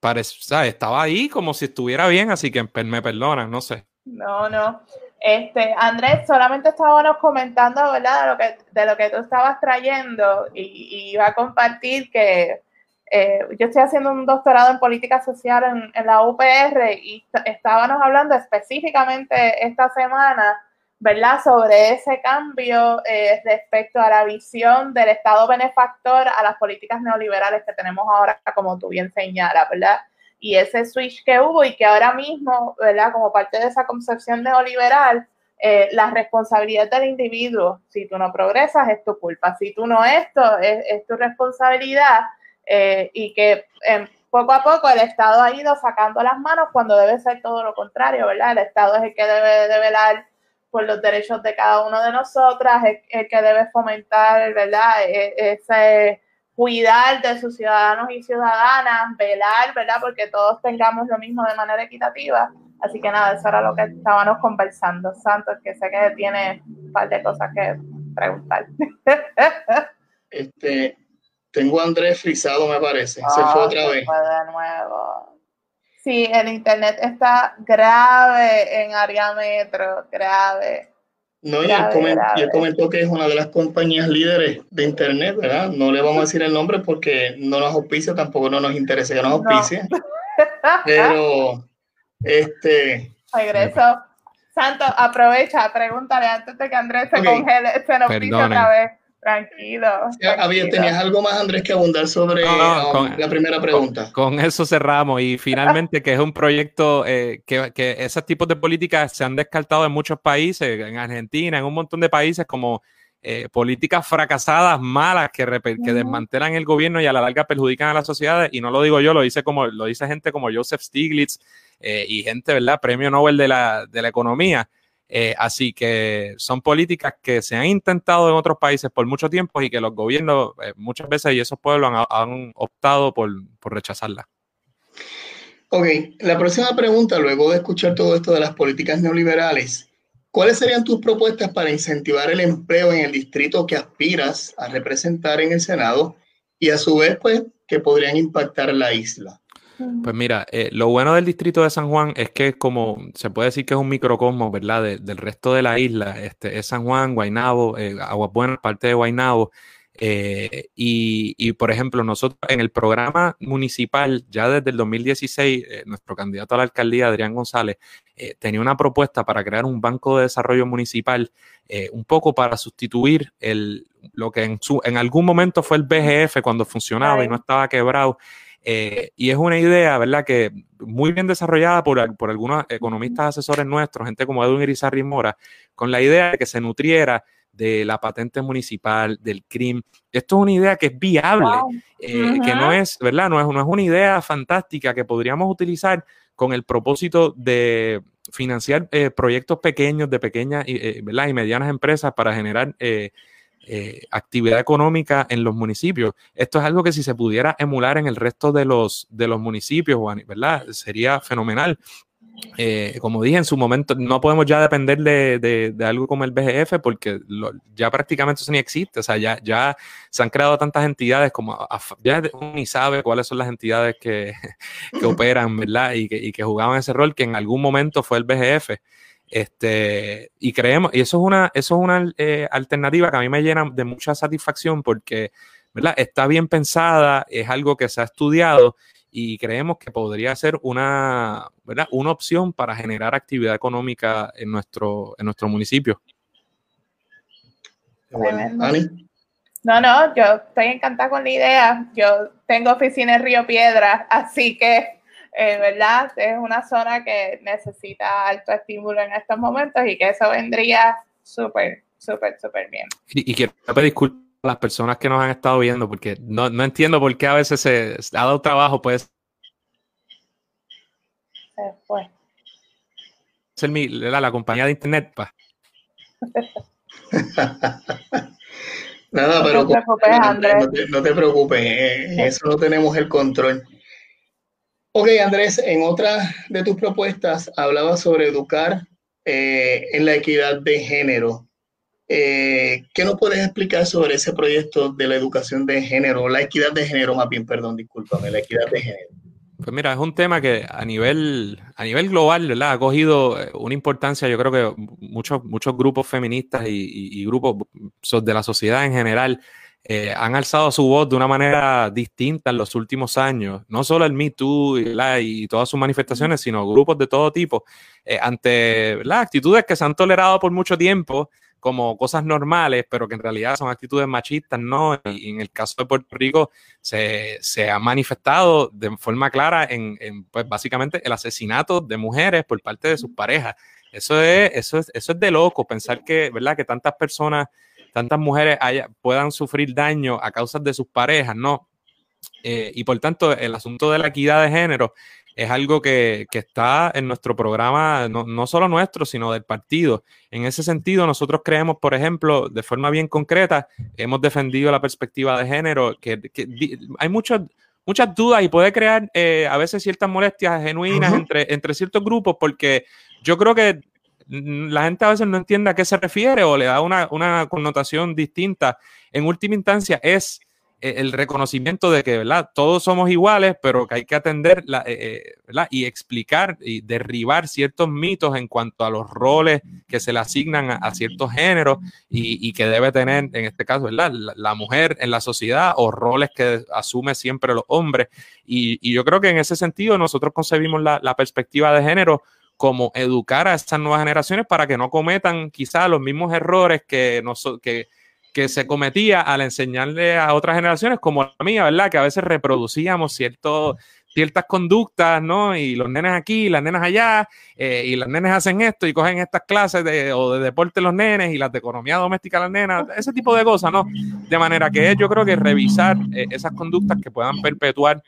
parece, estaba ahí como si estuviera bien, así que me perdonan, no sé. No, no. Este, Andrés, solamente estábamos comentando, ¿verdad? De lo que, de lo que tú estabas trayendo y, iba a compartir que eh, yo estoy haciendo un doctorado en política social en, la UPR y estábamos hablando específicamente esta semana, ¿verdad? Sobre ese cambio eh, respecto a la visión del Estado benefactor a las políticas neoliberales que tenemos ahora, como tú bien señalas, ¿verdad? Y ese switch que hubo y que ahora mismo, ¿verdad? Como parte de esa concepción neoliberal, eh, la responsabilidad del individuo, si tú no progresas es tu culpa, si tú no esto es, tu responsabilidad eh, y que em, poco a poco el Estado ha ido sacando las manos cuando debe ser todo lo contrario, ¿verdad? El Estado es el que debe de velar por los derechos de cada uno de nosotras, es el que debe fomentar, ¿verdad? E, ese cuidar de sus ciudadanos y ciudadanas, velar, ¿verdad? Porque todos tengamos lo mismo de manera equitativa. Así que nada, eso era lo que estábamos conversando. Santos, que sé que tiene un par de cosas que preguntar. Este, tengo a Andrés frisado, me parece. se fue otra vez. de nuevo. Sí, el internet está grave en área metro, grave. No, y él, comentó, que es una de las compañías líderes de Internet, ¿verdad? No le vamos a decir el nombre porque no nos auspicia, tampoco no nos interesa que nos auspicie. Pero, este... Regreso. Santo, aprovecha, pregúntale antes de que Andrés se congele, se nos pise otra vez. Tranquilo. ¿Tenías algo más, Andrés, que abundar sobre um, la primera pregunta? Con, eso cerramos. Y finalmente, que es un proyecto que, que, esos tipos de políticas se han descartado en muchos países, en Argentina, en un montón de países, como políticas fracasadas, malas, que, que desmantelan el gobierno y a la larga perjudican a las sociedades. Y no lo digo yo, lo dice, como, lo dice gente como Joseph Stiglitz y gente, ¿verdad? Premio Nobel de la, de la economía. Eh, así que son políticas que se han intentado en otros países por mucho tiempo y que los gobiernos eh, muchas veces y esos pueblos han, optado por, rechazarlas. Ok, la próxima pregunta, luego de escuchar todo esto de las políticas neoliberales, ¿cuáles serían tus propuestas para incentivar el empleo en el distrito que aspiras a representar en el Senado y a su vez, pues, que podrían impactar la isla? Pues mira, eh, lo bueno del distrito de San Juan es que como, se puede decir que es un microcosmos, ¿verdad? del resto de la isla. Este, es San Juan, Guainabo, eh, Aguas Buenas, parte de Guainabo. Eh, y, por ejemplo, nosotros en el programa municipal, ya desde el 2016, nuestro candidato a la alcaldía, Adrián González, tenía una propuesta para crear un banco de desarrollo municipal, un poco para sustituir el, lo que en, su, en algún momento fue el BGF cuando funcionaba y no estaba quebrado. Eh, y es una idea, ¿verdad?, que muy bien desarrollada por, por algunos economistas asesores nuestros, gente como Edwin Irizarry Mora, con la idea de que se nutriera de la patente municipal, del CRIM. Esto es una idea que es viable, eh, que no es, ¿verdad? No es, no es una idea fantástica que podríamos utilizar con el propósito de financiar eh, proyectos pequeños de pequeñas ¿verdad? y medianas empresas para generar eh, actividad económica en los municipios. Esto es algo que si se pudiera emular en el resto de los, de los municipios, ¿verdad? Sería fenomenal. eh, como dije en su momento, no podemos ya depender de, de, algo como el BGF porque ya prácticamente eso ni existe. O sea, ya, ya se han creado tantas entidades como ya ni sabe cuáles son las entidades que, que operan, ¿verdad? Y que, y que, jugaban ese rol que en algún momento fue el BGF. Este, y creemos, y eso es una, eso es una eh, alternativa que a mí me llena de mucha satisfacción porque, ¿verdad? Está bien pensada, es algo que se ha estudiado y creemos que podría ser una, ¿verdad? una opción para generar actividad económica en nuestro, en nuestro municipio. No, no, yo estoy encantada con la idea. Yo tengo oficina en Río Piedra, así que, eh, ¿verdad? Es una zona que necesita alto estímulo en estos momentos y que eso vendría súper, súper, súper bien. Y, y quiero pedir disculpas las personas que nos han estado viendo, porque no, no entiendo por qué a veces se, ha dado trabajo, pues. Se fue. Ser mi, la, la, compañía de internet, pa. Nada, pero no te preocupes, Andrés. No te, preocupes, eh, eso no tenemos el control. Ok, Andrés, en otra de tus propuestas hablabas sobre educar eh, en la equidad de género. Eh, ¿Qué nos puedes explicar sobre ese proyecto de la educación de género, la equidad de género más bien, perdón, discúlpame, la equidad de género? Pues mira, es un tema que a nivel, a nivel global ¿verdad? ha cogido eh, una importancia, yo creo que muchos, muchos grupos feministas y, grupos de la sociedad en general eh, han alzado su voz de una manera distinta en los últimos años, no solo el Me Too y, todas sus manifestaciones, sino grupos de todo tipo, ante las actitudes que se han tolerado por mucho tiempo como cosas normales, pero que en realidad son actitudes machistas, ¿no? Y en el caso de Puerto Rico se, se ha manifestado de forma clara en, pues básicamente el asesinato de mujeres por parte de sus parejas. Eso es, eso es, eso es de loco, pensar que, ¿verdad? Que tantas personas, tantas mujeres haya, puedan sufrir daño a causa de sus parejas, ¿no? Eh, y por tanto, el asunto de la equidad de género es algo que, está en nuestro programa, no, solo nuestro, sino del partido. En ese sentido, nosotros creemos, por ejemplo, de forma bien concreta, hemos defendido la perspectiva de género, que, hay muchas muchas dudas y puede crear eh, a veces ciertas molestias genuinas entre, entre ciertos grupos, porque yo creo que la gente a veces no entiende a qué se refiere o le da una, una connotación distinta. En última instancia, es e, el reconocimiento de que ¿verdad? todos somos iguales, pero que hay que atender la, eh, eh, y explicar y derribar ciertos mitos en cuanto a los roles que se le asignan a, ciertos géneros y, que debe tener, en este caso, ¿verdad? La, mujer en la sociedad o roles que asume siempre los hombres. Y, yo creo que en ese sentido nosotros concebimos la, perspectiva de género como educar a estas nuevas generaciones para que no cometan quizás los mismos errores que, nosotros que se cometía al enseñarle a otras generaciones como la mía, ¿verdad? Que a veces reproducíamos ciertas conductas, ¿no? Y los nenes aquí, las nenas allá, eh, y las nenes hacen esto y cogen estas clases de, o de deporte los nenes y las de economía doméstica las nenas, ese tipo de cosas, ¿no? De manera que yo creo que revisar eh, esas conductas que puedan perpetuar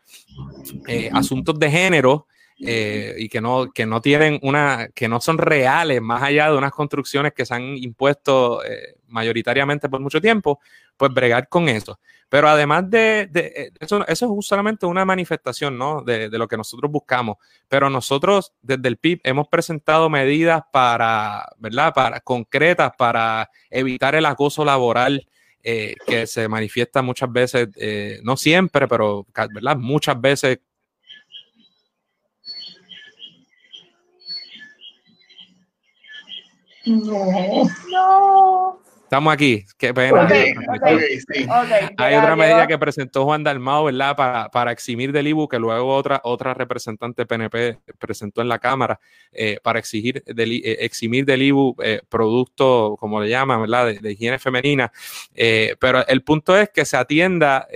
eh, asuntos de género eh, y que no, que no tienen una, que no son reales más allá de unas construcciones que se han impuesto eh, mayoritariamente por mucho tiempo, pues bregar con eso. Pero además de, eh, eso, eso es solamente una manifestación ¿no? de, de, lo que nosotros buscamos. Pero nosotros desde el PIB hemos presentado medidas para, ¿verdad? Para, concretas para evitar el acoso laboral. que se manifiesta muchas veces, no siempre, pero ¿verdad? muchas veces No. No. Estamos aquí. Qué pena. Hay otra medida que presentó Juan Dalmao, ¿verdad? Para, para eximir del IBU, que luego otra, otra representante PNP presentó en la Cámara, eh, para exigir del, eh, eximir del IBU eh, productos, como le llaman, ¿verdad? De, de higiene femenina. pero el punto es que se atienda.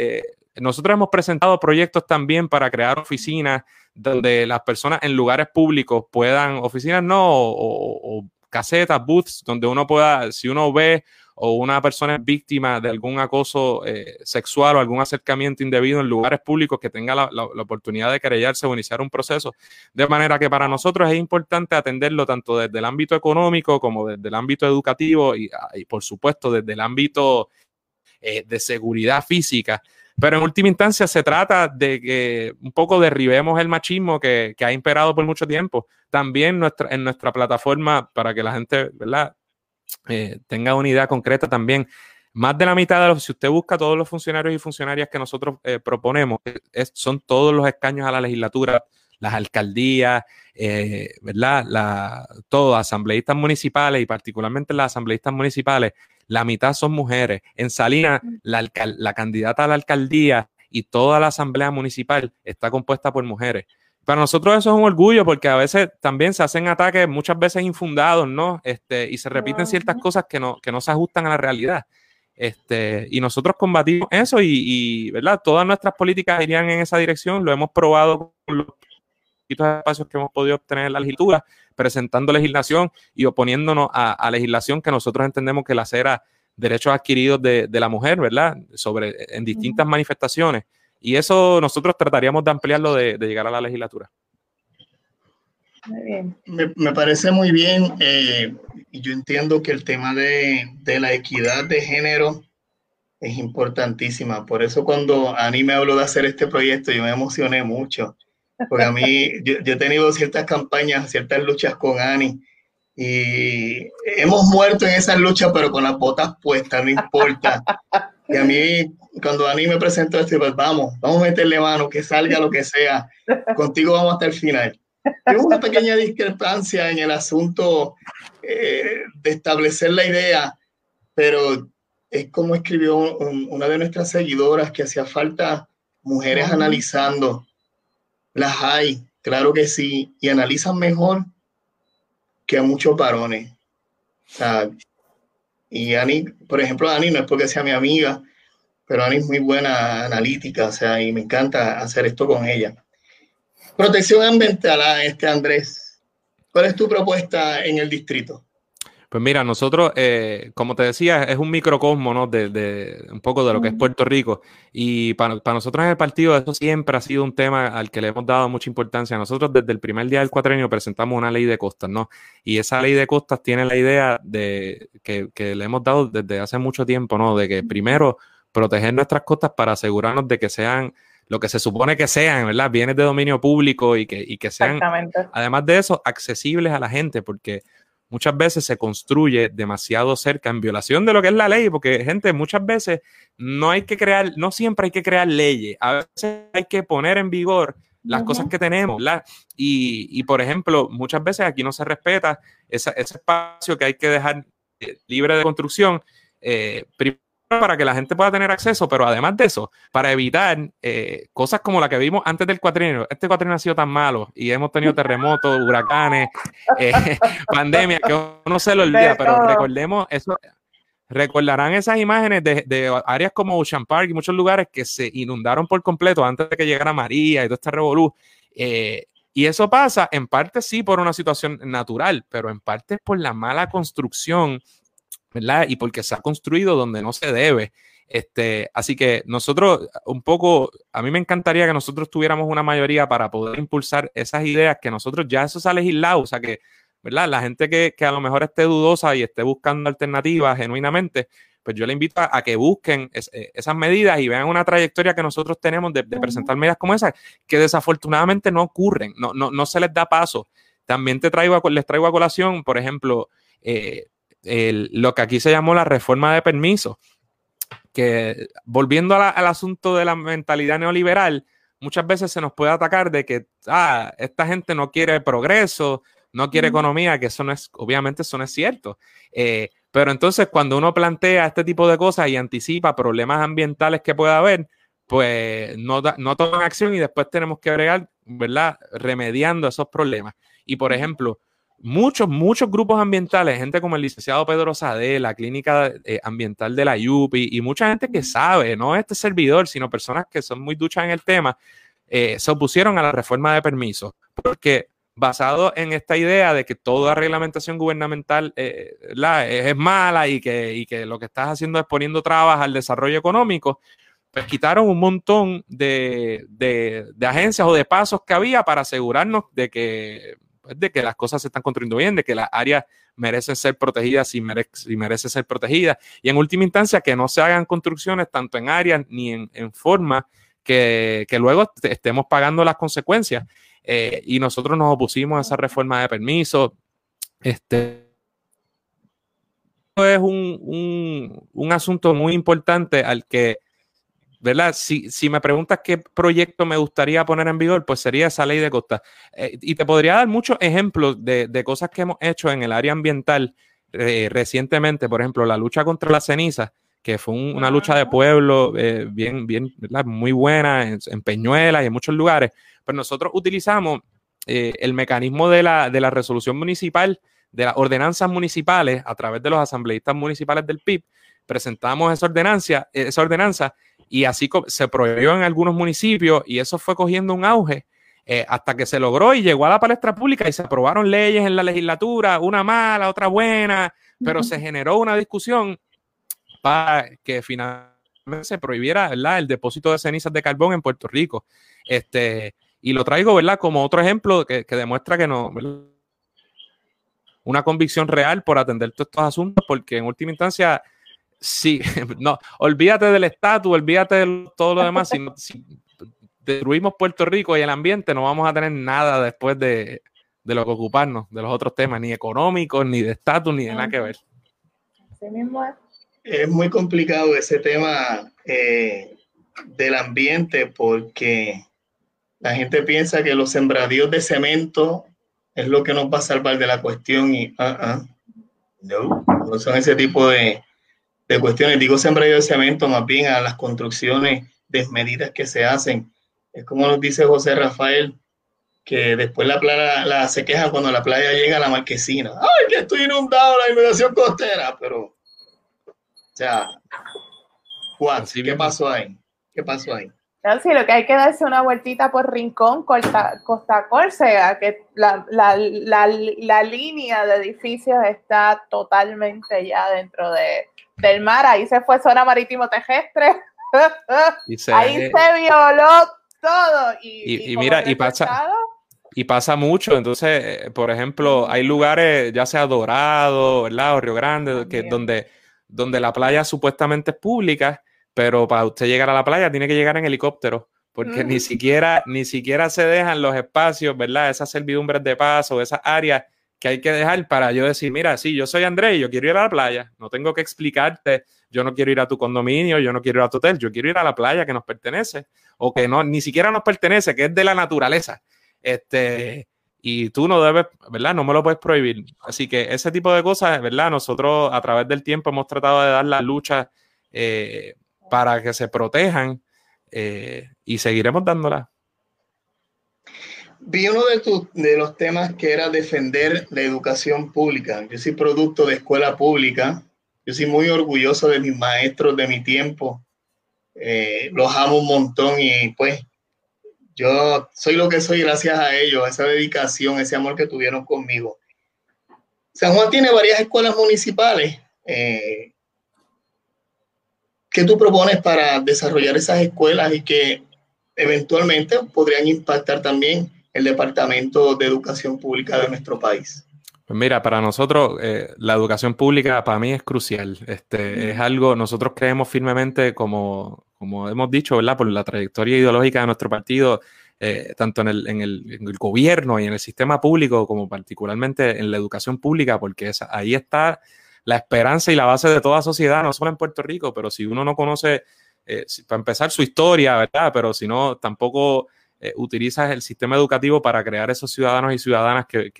nosotros hemos presentado proyectos también para crear oficinas donde las personas en lugares públicos puedan, oficinas no, o, o casetas, booths, donde uno pueda, si uno ve o una persona es víctima de algún acoso eh, sexual o algún acercamiento indebido en lugares públicos, que tenga la, oportunidad de querellarse o iniciar un proceso. De manera que para nosotros es importante atenderlo tanto desde el ámbito económico como desde el ámbito educativo y, ah, por supuesto desde el ámbito eh, de seguridad física pero en última instancia se trata de que un poco derribemos el machismo que, que ha imperado por mucho tiempo. También nuestra, en nuestra plataforma, para que la gente, ¿verdad? Eh, tenga una idea concreta también, más de la mitad de los, si usted busca todos los funcionarios y funcionarias que nosotros eh, proponemos, son todos los escaños a la legislatura, las alcaldías, eh, ¿verdad? La, todos, asambleístas municipales y particularmente las asambleístas municipales, la mitad son mujeres. En Salinas, la, la candidata a la alcaldía y toda la asamblea municipal está compuesta por mujeres. Para nosotros eso es un orgullo porque a veces también se hacen ataques muchas veces infundados, ¿no? Este, y se repiten ciertas cosas que no, que no se ajustan a la realidad. Este, y nosotros combatimos eso y, ¿verdad? Todas nuestras políticas irían en esa dirección. Lo hemos probado con los espacios que hemos podido obtener en la legislatura, presentando legislación y oponiéndonos a, legislación que nosotros entendemos que la era derechos adquiridos de, la mujer, ¿verdad? Sobre, en distintas manifestaciones. Y eso nosotros trataríamos de ampliarlo de, llegar a la legislatura. Me, parece muy bien. Eh, y yo entiendo que el tema de, la equidad de género es importantísima. Por eso cuando Ani me habló de hacer este proyecto, yo me emocioné mucho. Porque a mí, yo, he tenido ciertas campañas, ciertas luchas con Ani. Y hemos muerto en esas luchas, pero con las botas puestas, no importa. Y a mí, cuando Ani me presentó esto, pues vamos, vamos a meterle mano, que salga lo que sea. Contigo vamos hasta el final. Tengo una pequeña discrepancia en el asunto eh, de establecer la idea, pero es como escribió una de nuestras seguidoras que hacía falta mujeres analizando. Las hay, claro que sí, y analizan mejor que a muchos varones. y Ani, por ejemplo, Ani no es porque sea mi amiga, pero Ani es muy buena analítica, o sea, y me encanta hacer esto con ella. Protección ambiental, ah, este Andrés. ¿Cuál es tu propuesta en el distrito? Pues mira, nosotros, eh, como te decía, es un microcosmo, ¿no? De, un poco de lo que es Puerto Rico. Y para, nosotros en el partido eso siempre ha sido un tema al que le hemos dado mucha importancia. Nosotros desde el primer día del cuatrenio presentamos una ley de costas, ¿no? Y esa ley de costas tiene la idea de que, que le hemos dado desde hace mucho tiempo, ¿no? De que primero proteger nuestras costas para asegurarnos de que sean lo que se supone que sean, ¿verdad? Bienes de dominio público y que, y que sean, además de eso, accesibles a la gente, porque muchas veces se construye demasiado cerca en violación de lo que es la ley, porque gente, muchas veces no hay que crear, no siempre hay que crear leyes, a veces hay que poner en vigor las cosas que tenemos, ¿verdad? Y, y, por ejemplo, muchas veces aquí no se respeta ese espacio que hay que dejar eh, libre de construcción. Eh, para que la gente pueda tener acceso, pero además de eso, para evitar eh, cosas como la que vimos antes del cuatrienio. Este cuatrienio ha sido tan malo y hemos tenido terremotos, huracanes, eh, pandemia, que uno se lo olvida, pero recordemos eso. Recordarán esas imágenes de, áreas como Ocean Park y muchos lugares que se inundaron por completo antes de que llegara María y todo este revolú. Eh, y eso pasa en parte sí por una situación natural, pero en parte por la mala construcción ¿verdad? Y porque se ha construido donde no se debe. Este, así que nosotros, un poco, a mí me encantaría que nosotros tuviéramos una mayoría para poder impulsar esas ideas que nosotros ya eso se ha legislado, o sea que, ¿verdad? La gente que, a lo mejor esté dudosa y esté buscando alternativas genuinamente, pues yo le invito a, que busquen eh, esas medidas y vean una trayectoria que nosotros tenemos de, presentar medidas como esas, que desafortunadamente no ocurren, no, no, no se les da paso. También te traigo, les traigo a colación, por ejemplo, eh, lo que aquí se llamó la reforma de permiso, que volviendo al asunto de la mentalidad neoliberal, muchas veces se nos puede atacar de que ah, esta gente no quiere progreso, no quiere economía, que eso no es, obviamente eso no es cierto. Eh, pero entonces cuando uno plantea este tipo de cosas y anticipa problemas ambientales que pueda haber, pues no, no toman acción y después tenemos que agregar, ¿verdad? Remediando esos problemas. Y por ejemplo, muchos, muchos grupos ambientales, gente como el licenciado Pedro Sade, la clínica eh, ambiental de la UPI y mucha gente que sabe, no este servidor, sino personas que son muy duchas en el tema, eh, se opusieron a la reforma de permisos, porque basado en esta idea de que toda reglamentación gubernamental eh, es, mala y que, y que lo que estás haciendo es poniendo trabas al desarrollo económico, pues quitaron un montón de, de, agencias o de pasos que había para asegurarnos de que pues, de que las cosas se están construyendo bien, de que las áreas merecen ser protegidas y, merecen ser protegidas. Y en última instancia, que no se hagan construcciones tanto en áreas ni en, forma que, luego estemos pagando las consecuencias. Eh, y nosotros nos opusimos a esa reforma de permiso. Este es un, un asunto muy importante al que ¿verdad? Si, si, me preguntas qué proyecto me gustaría poner en vigor, pues sería esa ley de costa. Eh, y te podría dar muchos ejemplos de, de, cosas que hemos hecho en el área ambiental eh, recientemente, por ejemplo, la lucha contra la ceniza, que fue una lucha de pueblo eh, bien, bien, ¿verdad? muy buena en, en, Peñuelas y en muchos lugares. Pues nosotros utilizamos el mecanismo de la, de la resolución municipal, de las ordenanzas municipales a través de los asambleístas municipales del PIB, presentamos esa ordenanza, esa ordenanza y así se prohibió en algunos municipios y eso fue cogiendo un auge eh, hasta que se logró y llegó a la palestra pública y se aprobaron leyes en la legislatura, una mala, otra buena, pero se generó una discusión para que finalmente se prohibiera el depósito de cenizas de carbón en Puerto Rico. Este, y lo traigo ¿verdad? como otro ejemplo que, demuestra que no, una convicción real por atender todos estos asuntos, porque en última instancia sí, no, olvídate del estatus, olvídate de todo lo demás. Si, destruimos Puerto Rico y el ambiente, no vamos a tener nada después de, lo que ocuparnos, de los otros temas, ni económicos, ni de estatus, ni de nada que ver. es. muy complicado ese tema eh, del ambiente porque la gente piensa que los sembradíos de cemento es lo que nos va a salvar de la cuestión y uh no, no son ese tipo de, de cuestiones. Digo sembradío de cemento, más bien a las construcciones desmedidas que se hacen. Es como nos dice José Rafael, que después la playa la, se queja cuando la playa llega a la marquesina. ¡Ay, que estoy inundado la inundación costera! Pero, o sea, ¿qué pasó ahí? ¿Qué pasó ahí? sí, lo que hay que darse una vueltita por Rincón, Costa, Costa Córcega, que la, la, la, la línea de edificios está totalmente ya dentro de, del mar, ahí se fue zona marítimo terrestre, ahí se violó todo. Y, mira, y pasa, y pasa mucho, entonces, eh, por ejemplo, hay lugares, ya sea Dorado, ¿verdad? O Río Grande, que, donde, donde la playa supuestamente es pública, pero para usted llegar a la playa tiene que llegar en helicóptero porque ni siquiera ni siquiera se dejan los espacios, ¿verdad? Esas servidumbres de paso, esas áreas que hay que dejar para yo decir, mira, sí, yo soy Andrés, yo quiero ir a la playa, no tengo que explicarte, yo no quiero ir a tu condominio, yo no quiero ir a tu hotel, yo quiero ir a la playa que nos pertenece o que no, ni siquiera nos pertenece, que es de la naturaleza. Este, y tú no debes, ¿verdad? No me lo puedes prohibir. Así que ese tipo de cosas, ¿verdad? Nosotros a través del tiempo hemos tratado de dar la lucha eh, para que se protejan eh, y seguiremos dándola. Vi uno de, de los temas que era defender la educación pública. Yo soy producto de escuela pública. Yo soy muy orgulloso de mis maestros de mi tiempo. Eh, los amo un montón y pues yo soy lo que soy gracias a ellos, a esa dedicación, ese amor que tuvieron conmigo. San Juan tiene varias escuelas municipales. Eh, ¿Qué tú propones para desarrollar esas escuelas y que eventualmente podrían impactar también el Departamento de Educación Pública de nuestro país? Pues mira, para nosotros eh, la educación pública para mí es crucial. Este, Es algo, nosotros creemos firmemente, como, como hemos dicho, ¿verdad? Por la trayectoria ideológica de nuestro partido, eh, tanto en el, en, el, en el, gobierno y en el sistema público, como particularmente en la educación pública, porque ahí está la esperanza y la base de toda sociedad, no solo en Puerto Rico, pero si uno no conoce, eh, para empezar, su historia, ¿verdad? Pero si no, tampoco eh, utilizas el sistema educativo para crear esos ciudadanos y ciudadanas que,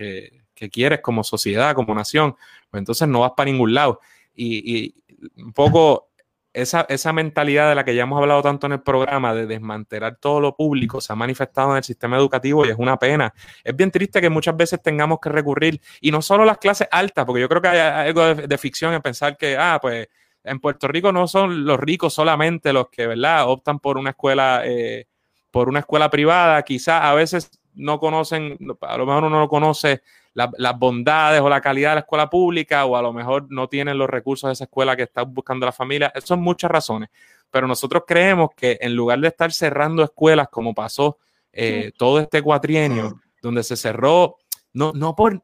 quieres como sociedad, como nación, pues entonces no vas para ningún lado. Y, un poco esa, esa, mentalidad de la que ya hemos hablado tanto en el programa, de desmantelar todo lo público, se ha manifestado en el sistema educativo y es una pena. Es bien triste que muchas veces tengamos que recurrir, y no solo las clases altas, porque yo creo que hay algo de, ficción en pensar que, ah, pues en Puerto Rico no son los ricos solamente los que, ¿verdad?, optan por una escuela. Eh, por una escuela privada, quizás a veces no conocen, a lo mejor uno no conoce las bondades o la calidad de la escuela pública o a lo mejor no tienen los recursos de esa escuela que está buscando la familia. Esas son muchas razones. Pero nosotros creemos que en lugar de estar cerrando escuelas como pasó eh, todo este cuatrienio, donde se cerró no, no por,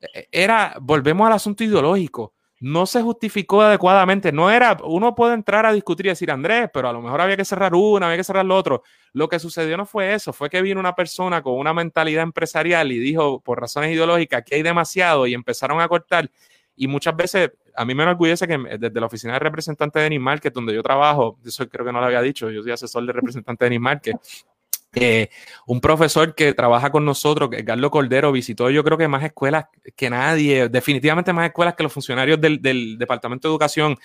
e, era, volvemos al asunto ideológico, no se justificó adecuadamente, no era, uno puede entrar a discutir y decir, Andrés, pero a lo mejor había que cerrar una, había que cerrar lo otro. Lo que sucedió no fue eso, fue que vino una persona con una mentalidad empresarial y dijo, por razones ideológicas, que hay demasiado y empezaron a cortar. Y muchas veces, a mí me enorgullece que desde la oficina de representante de es donde yo trabajo, eso creo que no lo había dicho, yo soy asesor de representante de Animal, un profesor que trabaja con nosotros, que Carlos Cordero, visitó yo creo que más escuelas que nadie, definitivamente más escuelas que los funcionarios del, Departamento de Educación,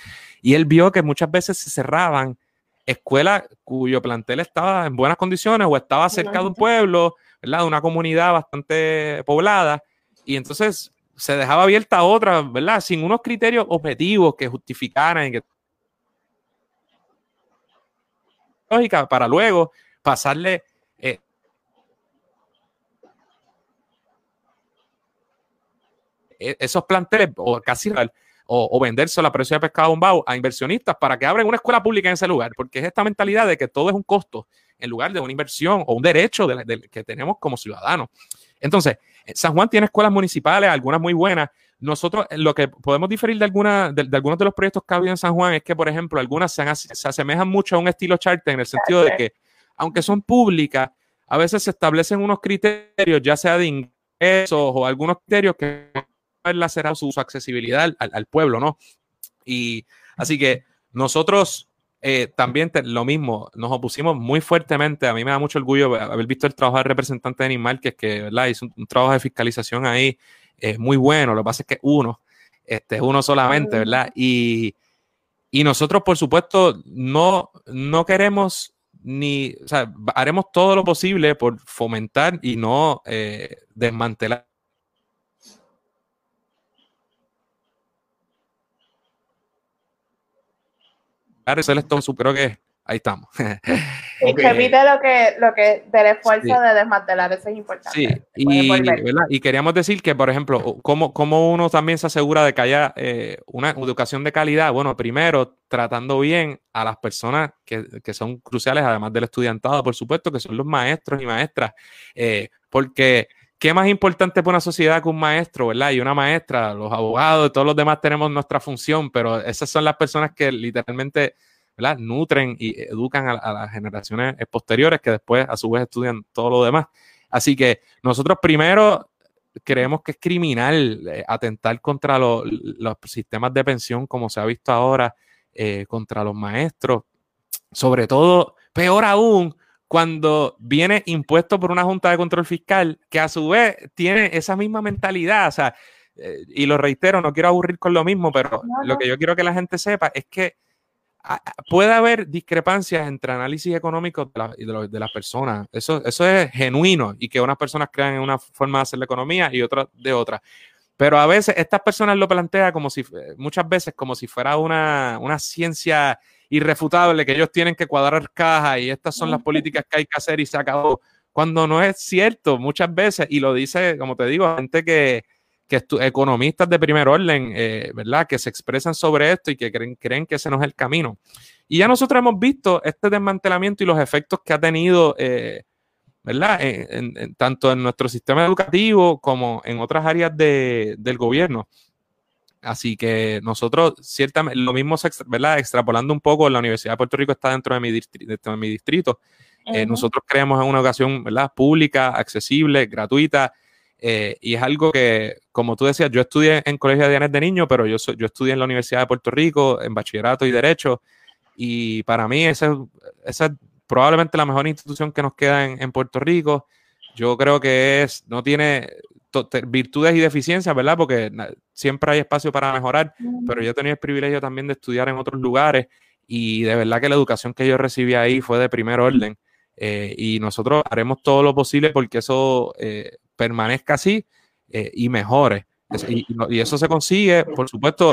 y él vio que muchas veces se cerraban escuelas cuyo plantel estaba en buenas condiciones o estaba cerca de un pueblo, ¿verdad? De una comunidad bastante poblada, y entonces se dejaba abierta otra, ¿verdad? Sin unos criterios objetivos que justificaran y que lógica para luego pasarle esos planteles o casi o, o vendérselo a precio de pescado bombao a inversionistas para que abran una escuela pública en ese lugar, porque es esta mentalidad de que todo es un costo en lugar de una inversión o un derecho que tenemos como ciudadanos. Entonces, San Juan tiene escuelas municipales, algunas muy buenas. Nosotros lo que podemos diferir de, alguna, de, algunos de los proyectos que ha habido en San Juan es que, por ejemplo, algunas se, se asemejan mucho a un estilo charter en el sentido de que, aunque son públicas, a veces se establecen unos criterios, ya sea de ingresos o algunos criterios que será su, su accesibilidad al, pueblo, ¿no? Y así que nosotros eh, también lo mismo, nos opusimos muy fuertemente. A mí me da mucho orgullo haber visto el trabajo del representante de Animal, que que ¿verdad? hizo un, trabajo de fiscalización ahí eh, muy bueno. Lo que pasa es que uno, este, uno solamente, ¿verdad? Y, y nosotros, por supuesto, no, no queremos ni, o sea, haremos todo lo posible por fomentar y no eh, desmantelar su creo que ahí estamos. Y repite lo que, lo que del esfuerzo de desmantelar, eso es importante. Sí, y, queríamos decir que, por ejemplo, ¿cómo, cómo uno también se asegura de que haya eh, una educación de calidad? Bueno, primero, tratando bien a las personas que, que, son cruciales, además del estudiantado, por supuesto, que son los maestros y maestras, eh, porque ¿qué más importante para una sociedad que un maestro, verdad? Y una maestra, los abogados, todos los demás tenemos nuestra función, pero esas son las personas que literalmente, ¿verdad? Nutren y educan a, las generaciones posteriores que después a su vez estudian todo lo demás. Así que nosotros primero creemos que es criminal eh, atentar contra los sistemas de pensión como se ha visto ahora, eh, contra los maestros, sobre todo, peor aún, cuando viene impuesto por una Junta de Control Fiscal que a su vez tiene esa misma mentalidad. O sea, eh, y lo reitero, no quiero aburrir con lo mismo, pero lo que yo quiero que la gente sepa es que puede haber discrepancias entre análisis económicos de, de, las personas. Eso, eso es genuino y que unas personas crean en una forma de hacer la economía y otras de otra. Pero a veces estas personas lo plantean como si, muchas veces como si fuera una, una ciencia irrefutable que ellos tienen que cuadrar cajas y estas son las políticas que hay que hacer y se acabó. Cuando no es cierto, muchas veces, y lo dice, como te digo, gente que, que economistas de primer orden, eh, ¿verdad? Que se expresan sobre esto y que creen, creen que ese no es el camino. Y ya nosotros hemos visto este desmantelamiento y los efectos que ha tenido, eh, ¿verdad? tanto en nuestro sistema educativo como en otras áreas de, del gobierno. Así que nosotros, ciertamente, lo mismo, ¿verdad? Extrapolando un poco, la Universidad de Puerto Rico está dentro de mi, de mi distrito. Eh, nosotros creemos en una educación, ¿verdad? Pública, accesible, gratuita. Eh, y es algo que, como tú decías, yo estudié en Colegio de Dianes de Niño, pero yo, yo estudié en la Universidad de Puerto Rico, en bachillerato y derecho. Y para mí esa, esa es probablemente la mejor institución que nos queda en, en Puerto Rico. Yo creo que es, no tiene, virtudes y deficiencias, ¿verdad? Porque siempre hay espacio para mejorar, pero yo he tenido el privilegio también de estudiar en otros lugares y de verdad que la educación que yo recibí ahí fue de primer orden eh, y nosotros haremos todo lo posible porque eso eh, permanezca así eh, y mejore. Y, y, eso se consigue, por supuesto,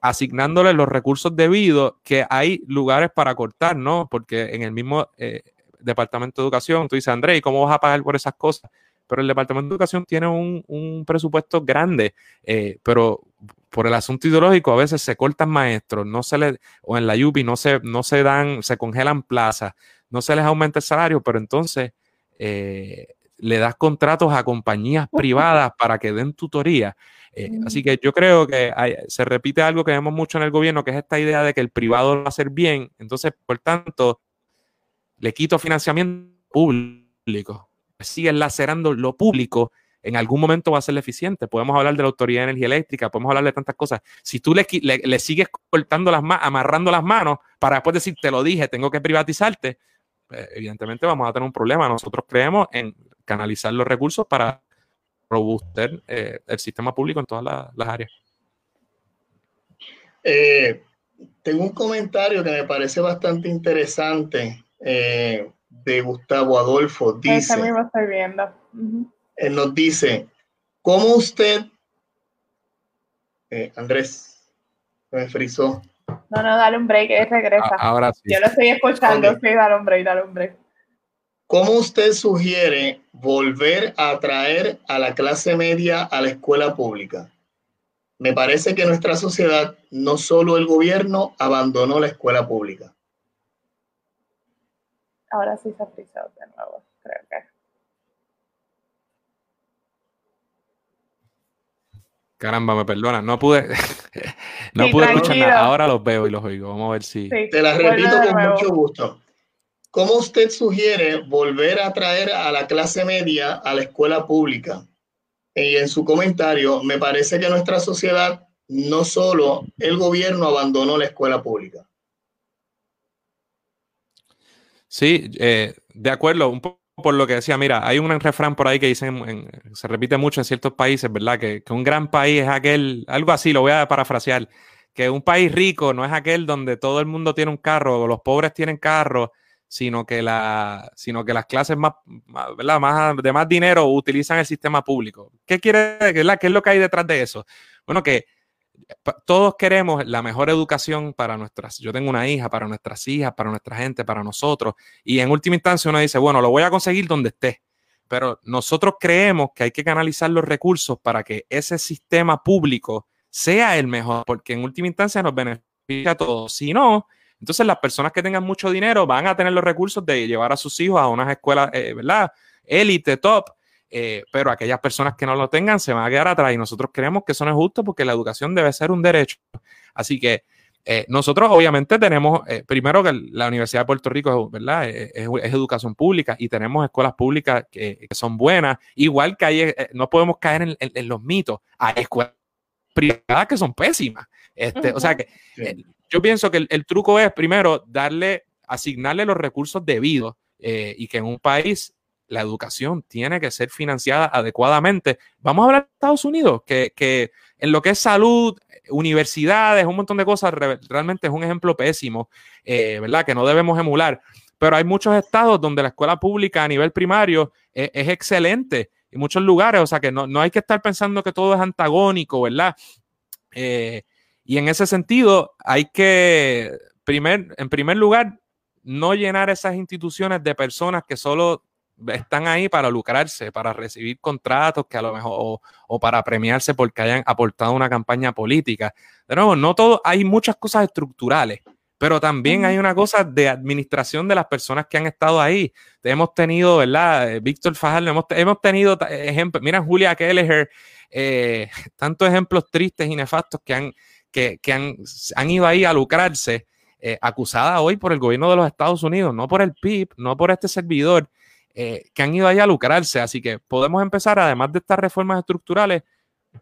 asignándole los recursos debidos, que hay lugares para cortar, ¿no? Porque en el mismo Departamento de Educación, tú dices, André, ¿y cómo vas a pagar por esas cosas? Pero el Departamento de Educación tiene un, presupuesto grande, eh, pero por el asunto ideológico a veces se cortan maestros, no se le, o en la UPI no se, no se dan, se congelan plazas, no se les aumenta el salario, pero entonces eh, le das contratos a compañías privadas para que den tutoría. Eh, así que yo creo que se repite algo que vemos mucho en el gobierno, que es esta idea de que el privado lo va a hacer bien. Entonces, por tanto, le quito financiamiento público. Siguen lacerando lo público. En algún momento va a ser eficiente. Podemos hablar de la Autoridad de Energía Eléctrica, podemos hablar de tantas cosas. Si tú le, le, sigues cortando las manos, amarrando las manos para después decir, te lo dije, tengo que privatizarte, pues, evidentemente vamos a tener un problema. Nosotros creemos en canalizar los recursos para robuster eh, el sistema público en todas las áreas. Eh, tengo un comentario que me parece bastante interesante eh, de Gustavo Adolfo. Dice, estoy viendo. Él nos dice, ¿cómo usted, Andrés, me frizó? No, no, dale un break, él regresa. ahora sí. Yo lo estoy escuchando, sí, dale un break, dale un break. ¿Cómo usted sugiere volver a atraer a la clase media a la escuela pública? Me parece que nuestra sociedad, no solo el gobierno, abandonó la escuela pública. Ahora sí se ha frisado de nuevo, creo que. Caramba, me perdona, no pude, no pude escuchar nada. Ahora los veo y los oigo. Vamos a ver si. Te las repito con mucho gusto. ¿Cómo usted sugiere volver a traer a la clase media a la escuela pública? Y en su comentario, me parece que nuestra sociedad, no solo el gobierno abandonó la escuela pública. Sí, eh, de acuerdo, un poco por lo que decía, mira, hay un refrán por ahí que dicen, se repite mucho en ciertos países, ¿verdad? Que, que un gran país es aquel, algo así, lo voy a parafrasear, que un país rico no es aquel donde todo el mundo tiene un carro o los pobres tienen carro sino que, la, sino que las clases más, ¿verdad? más de más dinero utilizan el sistema público. ¿Qué quiere ¿verdad? ¿Qué es lo que hay detrás de eso? Bueno, que todos queremos la mejor educación para nuestras, yo tengo una hija, para nuestras hijas, para nuestra gente, para nosotros, y en última instancia uno dice, bueno, lo voy a conseguir donde esté, pero nosotros creemos que hay que canalizar los recursos para que ese sistema público sea el mejor, porque en última instancia nos beneficia a todos. Si no, entonces, las personas que tengan mucho dinero van a tener los recursos de llevar a sus hijos a unas escuelas, eh, ¿verdad? Élite, top. Eh, pero aquellas personas que no lo tengan se van a quedar atrás y nosotros creemos que eso no es justo porque la educación debe ser un derecho. Así que eh, nosotros obviamente tenemos, primero que la Universidad de Puerto Rico ¿verdad? Es, educación pública y tenemos escuelas públicas que, son buenas, igual que hay, no podemos caer en, los mitos, hay escuelas privadas que son pésimas. Este, O sea que yo pienso que el, truco es, primero, darle, asignarle los recursos debidos eh, y que en un país la educación tiene que ser financiada adecuadamente. Vamos a hablar de Estados Unidos, que, en lo que es salud, universidades, un montón de cosas, realmente es un ejemplo pésimo, eh, ¿verdad? Que no debemos emular. Pero hay muchos estados donde la escuela pública a nivel primario es, excelente y muchos lugares, o sea que no, no, hay que estar pensando que todo es antagónico, ¿verdad? Eh, y en ese sentido, hay que, primer, en primer lugar, no llenar esas instituciones de personas que solo están ahí para lucrarse, para recibir contratos que a lo mejor, o, para premiarse porque hayan aportado una campaña política. De nuevo, no todo, hay muchas cosas estructurales, pero también hay una cosa de administración de las personas que han estado ahí. Hemos tenido, ¿verdad? Eh, Víctor Fajardo, hemos, hemos tenido ejemplos, mira Julia Kelleher, eh, tantos ejemplos tristes y nefastos que han, que, han, ido ahí a lucrarse, eh, acusada hoy por el gobierno de los Estados Unidos, no por el PIB, no por este servidor, eh, que han ido ahí a lucrarse. Así que podemos empezar, además de estas reformas estructurales,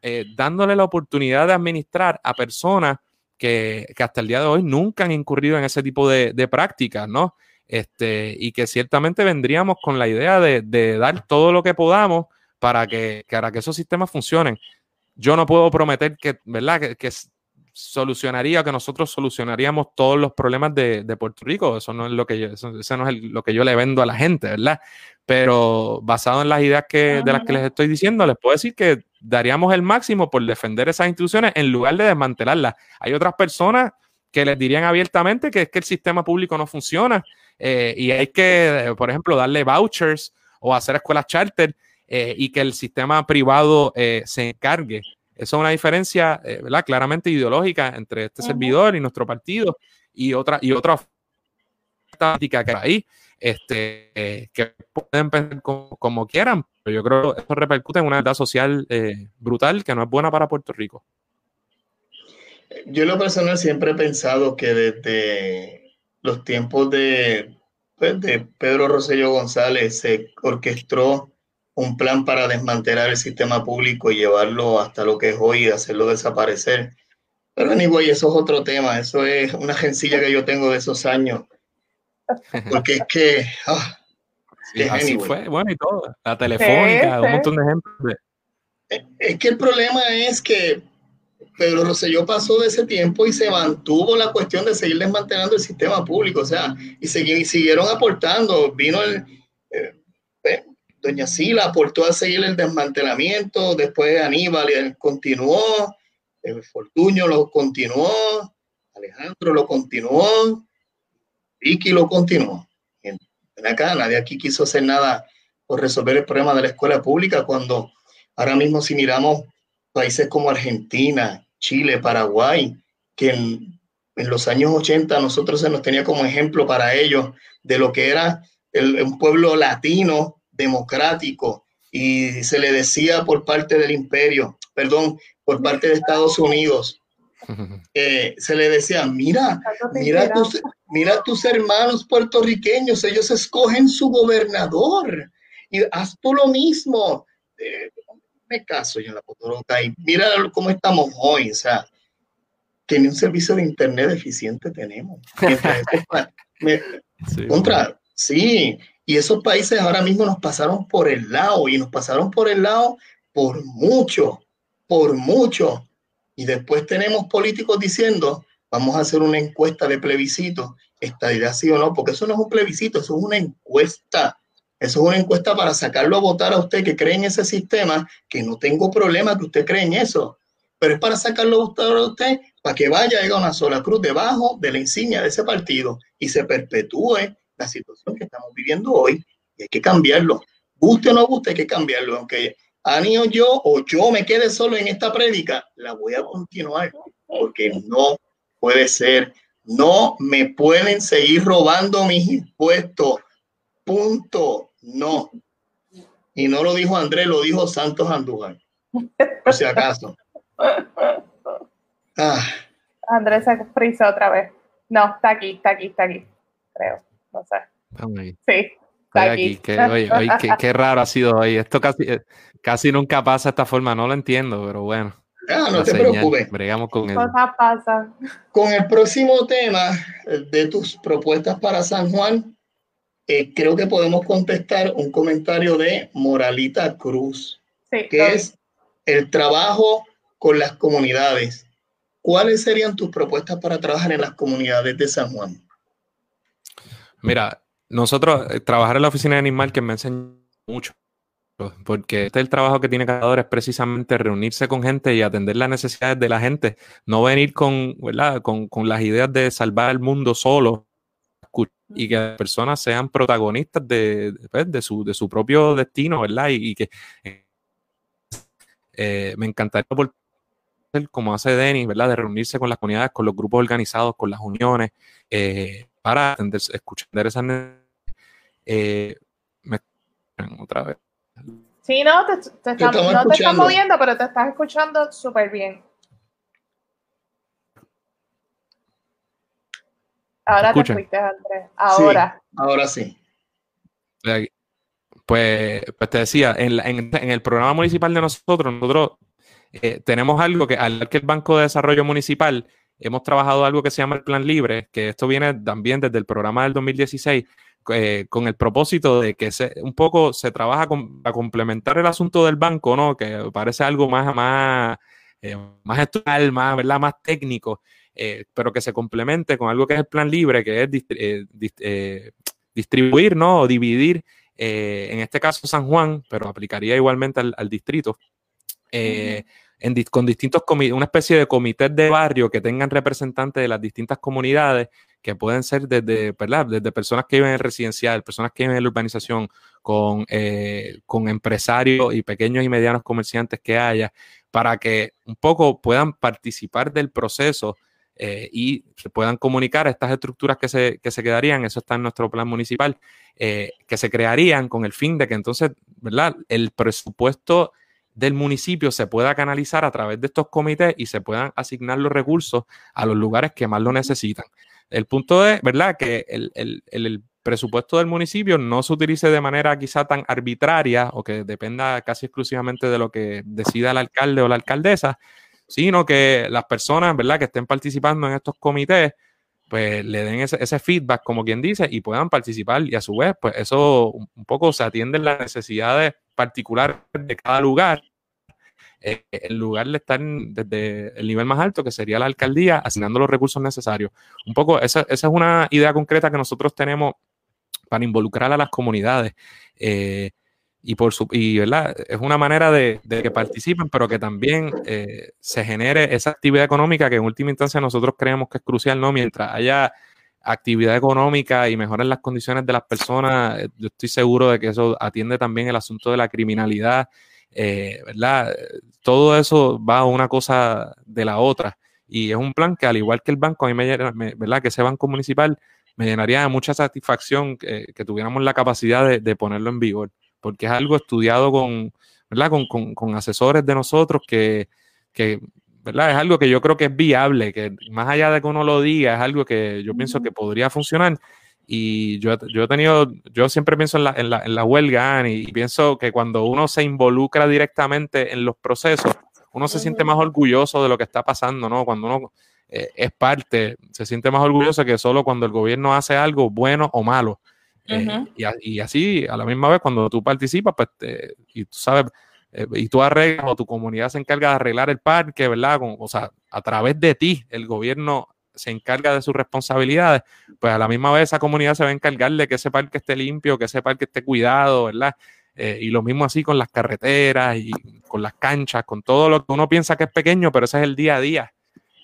eh, dándole la oportunidad de administrar a personas que, hasta el día de hoy nunca han incurrido en ese tipo de, prácticas, ¿no? Este, y que ciertamente vendríamos con la idea de, dar todo lo que podamos para que, para que esos sistemas funcionen. Yo no puedo prometer que, ¿verdad? Que, que, solucionaría, que nosotros solucionaríamos todos los problemas de, Puerto Rico. Eso no es lo que yo, eso, no es lo que yo le vendo a la gente, ¿verdad? Pero basado en las ideas que, de las que les estoy diciendo, les puedo decir que daríamos el máximo por defender esas instituciones en lugar de desmantelarlas. Hay otras personas que les dirían abiertamente que es que el sistema público no funciona eh, y hay que, por ejemplo, darle vouchers o hacer escuelas charter eh, y que el sistema privado eh, se encargue esa es una diferencia, eh, ¿verdad? Claramente ideológica entre este servidor y nuestro partido y otra, y otra táctica que hay, este, que pueden pensar como, quieran, pero yo creo que eso repercute en una edad social eh, brutal que no es buena para Puerto Rico. Yo en lo personal siempre he pensado que desde los tiempos de, pues, de Pedro Rosselló González se orquestó un plan para desmantelar el sistema público y llevarlo hasta lo que es hoy y hacerlo desaparecer. Pero anyway, eso es otro tema, eso es una gencilla que yo tengo de esos años. Porque es que... Ah, así fue, bueno, y todo. La telefónica, un montón de ejemplos. Es que el problema es que Pedro Rosselló pasó de ese tiempo y se mantuvo la cuestión de seguir desmantelando el sistema público, o sea, y, siguieron aportando. Vino el, eh, eh, Doña Sila aportó a seguir el desmantelamiento, después Aníbal continuó, el Fortuño lo continuó, Alejandro lo continuó, Vicky lo continuó. En acá nadie aquí quiso hacer nada por resolver el problema de la escuela pública cuando ahora mismo si miramos países como Argentina, Chile, Paraguay, que en, los años 80 nosotros se nos tenía como ejemplo para ellos de lo que era el, un pueblo latino democrático y se le decía por parte del imperio, perdón, por parte de Estados Unidos, eh, se le decía, mira, mira tus, mira tus hermanos puertorriqueños, ellos escogen su gobernador y haz tú lo mismo. Eh, me caso yo en la Potoroca y mira cómo estamos hoy, o sea, que ni un servicio de internet eficiente tenemos. Contra, sí, y esos países ahora mismo nos pasaron por el lado y nos pasaron por el lado por mucho, por mucho. Y después tenemos políticos diciendo, vamos a hacer una encuesta de plebiscito, esta idea sí o no, porque eso no es un plebiscito, eso es una encuesta. Eso es una encuesta para sacarlo a votar a usted que cree en ese sistema, que no tengo problema que usted cree en eso, pero es para sacarlo a votar a usted para que vaya a una sola cruz debajo de la insignia de ese partido y se perpetúe la situación que estamos viviendo hoy y hay que cambiarlo. Guste o no guste, hay que cambiarlo. Aunque Ani o yo o yo me quede solo en esta prédica, la voy a continuar porque no puede ser. No me pueden seguir robando mis impuestos. Punto. No. Y no lo dijo Andrés, lo dijo Santos Andújar. Por si acaso. Ah. Andrés se frisa otra vez. No, está aquí, está aquí, está aquí. Creo. No sé. Sí. Está aquí. Qué, raro ha sido hoy. Esto casi, eh, casi nunca pasa de esta forma. No lo entiendo, pero bueno. Ah, no te preocupes. Bregamos con Con el próximo tema de tus propuestas para San Juan, eh, creo que podemos contestar un comentario de Moralita Cruz, que es el trabajo con las comunidades. ¿Cuáles serían tus propuestas para trabajar en las comunidades de San Juan? Mira, nosotros eh, trabajar en la oficina de animal que me enseña mucho, porque este es el trabajo que tiene cada hora, es precisamente reunirse con gente y atender las necesidades de la gente, no venir con, con, con las ideas de salvar el mundo solo y que las personas sean protagonistas de, pues, de, su, de su propio destino, ¿verdad? Y, que eh, me encantaría por como hace Denis, ¿verdad? De reunirse con las comunidades, con los grupos organizados, con las uniones, eh, para escuchar esas eh, me otra vez. Sí, no, te, te, no te estás moviendo, pero te estás escuchando súper bien. Ahora te fuiste, Andrés. Ahora. ahora sí. Pues, pues te decía, en, el programa municipal de nosotros, nosotros eh, tenemos algo que, al que el Banco de Desarrollo Municipal, hemos trabajado algo que se llama el Plan Libre, que esto viene también desde el programa del 2016, eh, con el propósito de que se, un poco se trabaja con, complementar el asunto del banco, ¿no? Que parece algo más, más, eh, más estructural, más, ¿verdad? más técnico. Eh, pero que se complemente con algo que es el plan libre, que es eh, eh, distribuir, ¿no? O dividir, en este caso San Juan, pero aplicaría igualmente al, distrito, con distintos una especie de comités de barrio que tengan representantes de las distintas comunidades, que pueden ser desde, ¿verdad? desde personas que viven en residencial, personas que viven en la urbanización, con, con empresarios y pequeños y medianos comerciantes que haya, para que un poco puedan participar del proceso eh, y se puedan comunicar estas estructuras que se, que se quedarían, eso está en nuestro plan municipal, eh, que se crearían con el fin de que entonces, ¿verdad? El presupuesto del municipio se pueda canalizar a través de estos comités y se puedan asignar los recursos a los lugares que más lo necesitan. El punto es, ¿verdad?, que el, el, el presupuesto del municipio no se utilice de manera quizá tan arbitraria o que dependa casi exclusivamente de lo que decida el alcalde o la alcaldesa, sino que las personas, ¿verdad?, que estén participando en estos comités, pues le den ese, feedback, como quien dice, y puedan participar. Y a su vez, pues eso un poco se atiende las necesidades particulares de cada lugar, eh, en lugar de estar desde el nivel más alto, que sería la alcaldía, asignando los recursos necesarios. Un poco, esa, esa es una idea concreta que nosotros tenemos para involucrar a las comunidades. Eh, y, por su, y ¿verdad? es una manera de, que participen, pero que también eh, se genere esa actividad económica que en última instancia nosotros creemos que es crucial, ¿no? Mientras haya actividad económica y mejoren las condiciones de las personas, eh, yo estoy seguro de que eso atiende también el asunto de la criminalidad, eh, ¿verdad? Todo eso va a una cosa de la otra. Y es un plan que, al igual que el banco, a mí me, ¿verdad? Que ese banco municipal me llenaría de mucha satisfacción que, tuviéramos la capacidad de ponerlo en vigor porque es algo estudiado con, ¿verdad? Con, asesores de nosotros que, ¿verdad? Es algo que yo creo que es viable, que más allá de que uno lo diga, es algo que yo pienso que podría funcionar. Y yo, yo he tenido, yo siempre pienso en la, en la, en la huelga y pienso que cuando uno se involucra directamente en los procesos, uno se siente más orgulloso de lo que está pasando, ¿no? Cuando uno eh, es parte, se siente más orgulloso que solo cuando el gobierno hace algo bueno o malo. Eh, y, así, a la misma vez, cuando tú participas, pues, y tú sabes, eh, y tú arreglas o tu comunidad se encarga de arreglar el parque, ¿verdad? o sea, a través de ti, el gobierno se encarga de sus responsabilidades, pues a la misma vez esa comunidad se va a encargar de que ese parque esté limpio, que ese parque esté cuidado, ¿verdad? Eh, y lo mismo así con las carreteras y con las canchas, con todo lo que uno piensa que es pequeño, pero ese es el día a día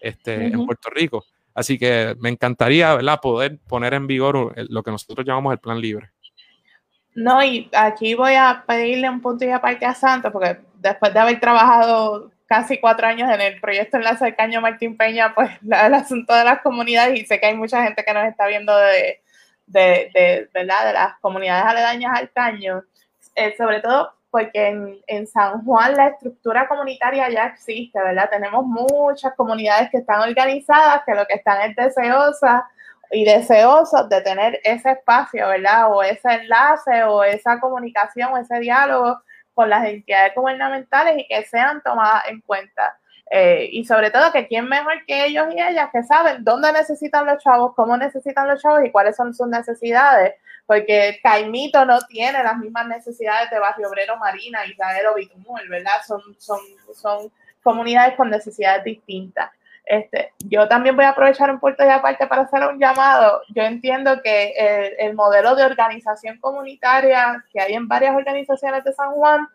este, en Puerto Rico. Así que me encantaría ¿verdad? poder poner en vigor lo que nosotros llamamos el plan libre. No, y aquí voy a pedirle un punto y aparte a Santos, porque después de haber trabajado casi cuatro años en el proyecto Enlace del Caño Martín Peña, pues el asunto de las comunidades, y sé que hay mucha gente que nos está viendo de, de, de, ¿verdad? de las comunidades aledañas al caño, eh, sobre todo porque en, San Juan la estructura comunitaria ya existe, ¿verdad? Tenemos muchas comunidades que están organizadas, que lo que están es deseosas y deseosos de tener ese espacio, ¿verdad? O ese enlace o esa comunicación o ese diálogo con las entidades gubernamentales y que sean tomadas en cuenta. Eh, y sobre todo que quién mejor que ellos y ellas que saben dónde necesitan los chavos, cómo necesitan los chavos y cuáles son sus necesidades porque Caimito no tiene las mismas necesidades de Barrio Obrero Marina, Israel o Bitumul, ¿verdad? Son, son, son comunidades con necesidades distintas. Este, yo también voy a aprovechar un puerto de aparte para hacer un llamado. Yo entiendo que el, modelo de organización comunitaria que hay en varias organizaciones de San Juan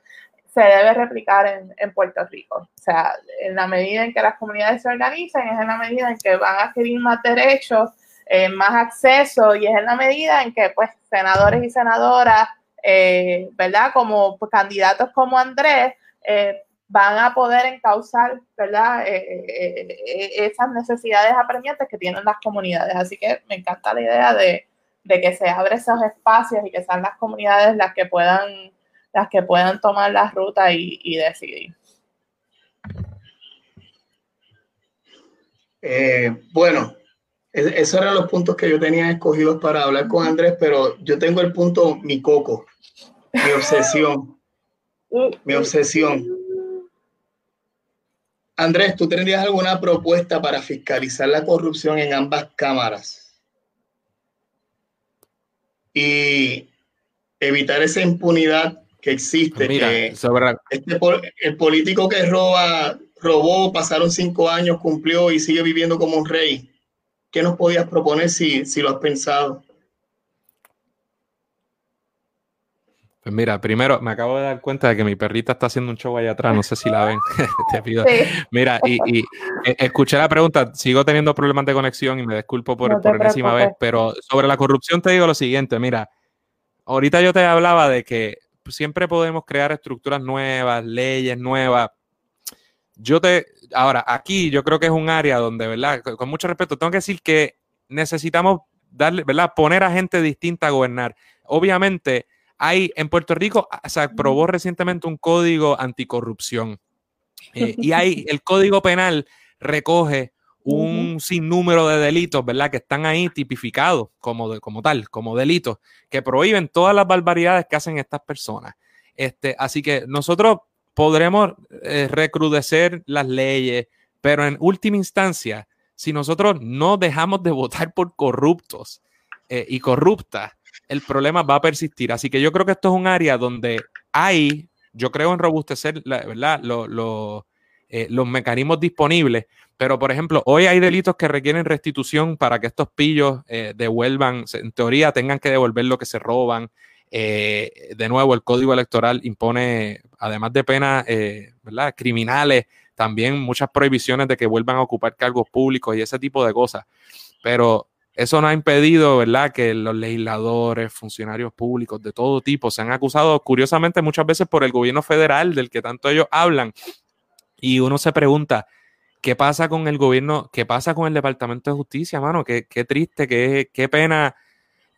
se debe replicar en, Puerto Rico. O sea, en la medida en que las comunidades se organizan, es en la medida en que van a adquirir más derechos eh, más acceso y es en la medida en que pues senadores y senadoras, eh, ¿verdad? Como candidatos como Andrés, eh, van a poder encauzar, ¿verdad? esas necesidades apremiantes que tienen las comunidades. Así que me encanta la idea de, que se abran esos espacios y que sean las comunidades las que puedan, las que puedan tomar la ruta y, decidir. bueno, esos eran los puntos que yo tenía escogidos para hablar con Andrés, pero yo tengo el punto mi coco, mi obsesión, mi obsesión. Andrés, ¿tú tendrías alguna propuesta para fiscalizar la corrupción en ambas cámaras? Y evitar esa impunidad que existe. Mira, que este, el político que roba, robó, pasaron cinco años, cumplió y sigue viviendo como un rey ¿Qué nos podías proponer si, lo has pensado? Pues mira, primero me acabo de dar cuenta de que mi perrita está haciendo un show allá atrás, no sé si la ven. Te pido. Mira, y, e, escuché la pregunta, sigo teniendo problemas de conexión y me disculpo por, por enésima vez, pero sobre la corrupción te digo lo siguiente, mira, ahorita yo te hablaba de que siempre podemos crear estructuras nuevas, leyes nuevas, yo te, ahora, aquí yo creo que es un área donde, ¿verdad? Con, mucho respeto, tengo que decir que necesitamos darle, ¿verdad? Poner a gente distinta a gobernar. Obviamente, hay en Puerto Rico, se aprobó recientemente un código anticorrupción. Eh, y hay, el código penal recoge un sinnúmero de delitos, ¿verdad? Que están ahí tipificados como, como tal, como delitos, que prohíben todas las barbaridades que hacen estas personas. Este, así que nosotros podremos eh, recrudecer las leyes, pero en última instancia, si nosotros no dejamos de votar por corruptos eh, y corruptas, el problema va a persistir. Así que yo creo que esto es un área donde hay, yo creo en robustecer, ¿verdad? Eh, los mecanismos disponibles, pero por ejemplo, hoy hay delitos que requieren restitución para que estos pillos devuelvan, en teoría tengan que devolver lo que se roban. Eh, de nuevo, el código electoral impone, además de penas eh, criminales, también muchas prohibiciones de que vuelvan a ocupar cargos públicos y ese tipo de cosas. Pero eso no ha impedido, ¿verdad?, que los legisladores, funcionarios públicos de todo tipo se han acusado, curiosamente, muchas veces por el gobierno federal, del que tanto ellos hablan. Y uno se pregunta, ¿qué pasa con el gobierno? ¿Qué pasa con el Departamento de Justicia, mano? Qué, qué triste, qué, qué pena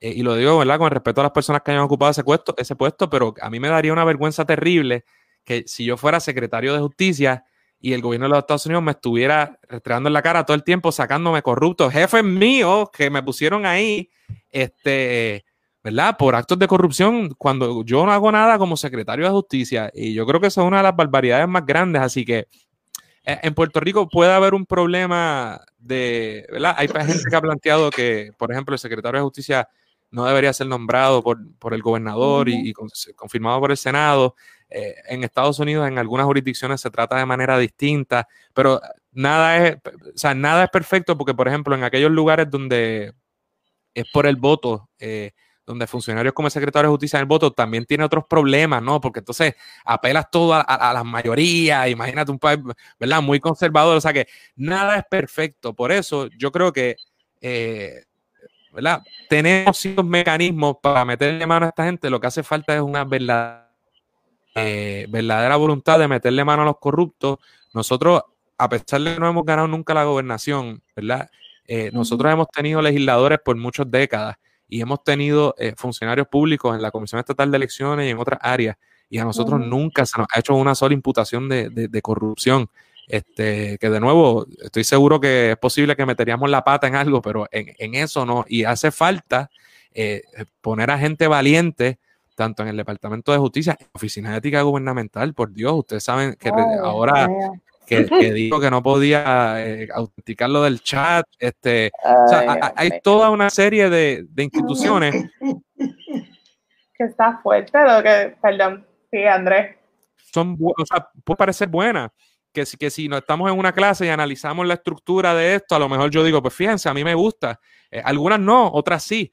eh, y lo digo, ¿verdad? Con respeto a las personas que hayan ocupado ese puesto, ese puesto, pero a mí me daría una vergüenza terrible que si yo fuera secretario de justicia y el gobierno de los Estados Unidos me estuviera restregando en la cara todo el tiempo sacándome corruptos, jefes míos que me pusieron ahí, este, ¿verdad? Por actos de corrupción cuando yo no hago nada como secretario de justicia. Y yo creo que eso es una de las barbaridades más grandes. Así que eh, en Puerto Rico puede haber un problema de, ¿verdad? Hay gente que ha planteado que, por ejemplo, el secretario de justicia no debería ser nombrado por, el gobernador y, confirmado por el Senado. Eh, en Estados Unidos, en algunas jurisdicciones se trata de manera distinta, pero nada es, nada es perfecto porque, por ejemplo, en aquellos lugares donde es por el voto, eh, donde funcionarios como el secretario de justicia en el voto también tiene otros problemas, ¿no? Porque entonces apelas todo a, a, las mayorías, imagínate un país, ¿verdad? Muy conservador, o sea que nada es perfecto. Por eso yo creo que eh, ¿verdad? Tenemos ciertos mecanismos para meterle mano a esta gente, lo que hace falta es una verdadera, eh, verdadera voluntad de meterle mano a los corruptos. Nosotros, a pesar de que no hemos ganado nunca la gobernación, ¿verdad? Eh, nosotros hemos tenido legisladores por muchas décadas y hemos tenido eh, funcionarios públicos en la Comisión Estatal de Elecciones y en otras áreas, y a nosotros nunca se nos ha hecho una sola imputación de, de corrupción. Este, que de nuevo, estoy seguro que es posible que meteríamos la pata en algo, pero en, eso no. Y hace falta eh, poner a gente valiente, tanto en el Departamento de Justicia, en la Oficina de Ética Gubernamental, por Dios, ustedes saben que ahora que, dijo que no podía eh, autenticar lo del chat, este, hay toda una serie de, instituciones. Que está fuerte lo que, perdón, sí, Andrés. Son, o sea, puede parecer buena, que, que si no estamos en una clase y analizamos la estructura de esto, a lo mejor yo digo, pues fíjense, a mí me gusta. Eh, algunas no, otras sí.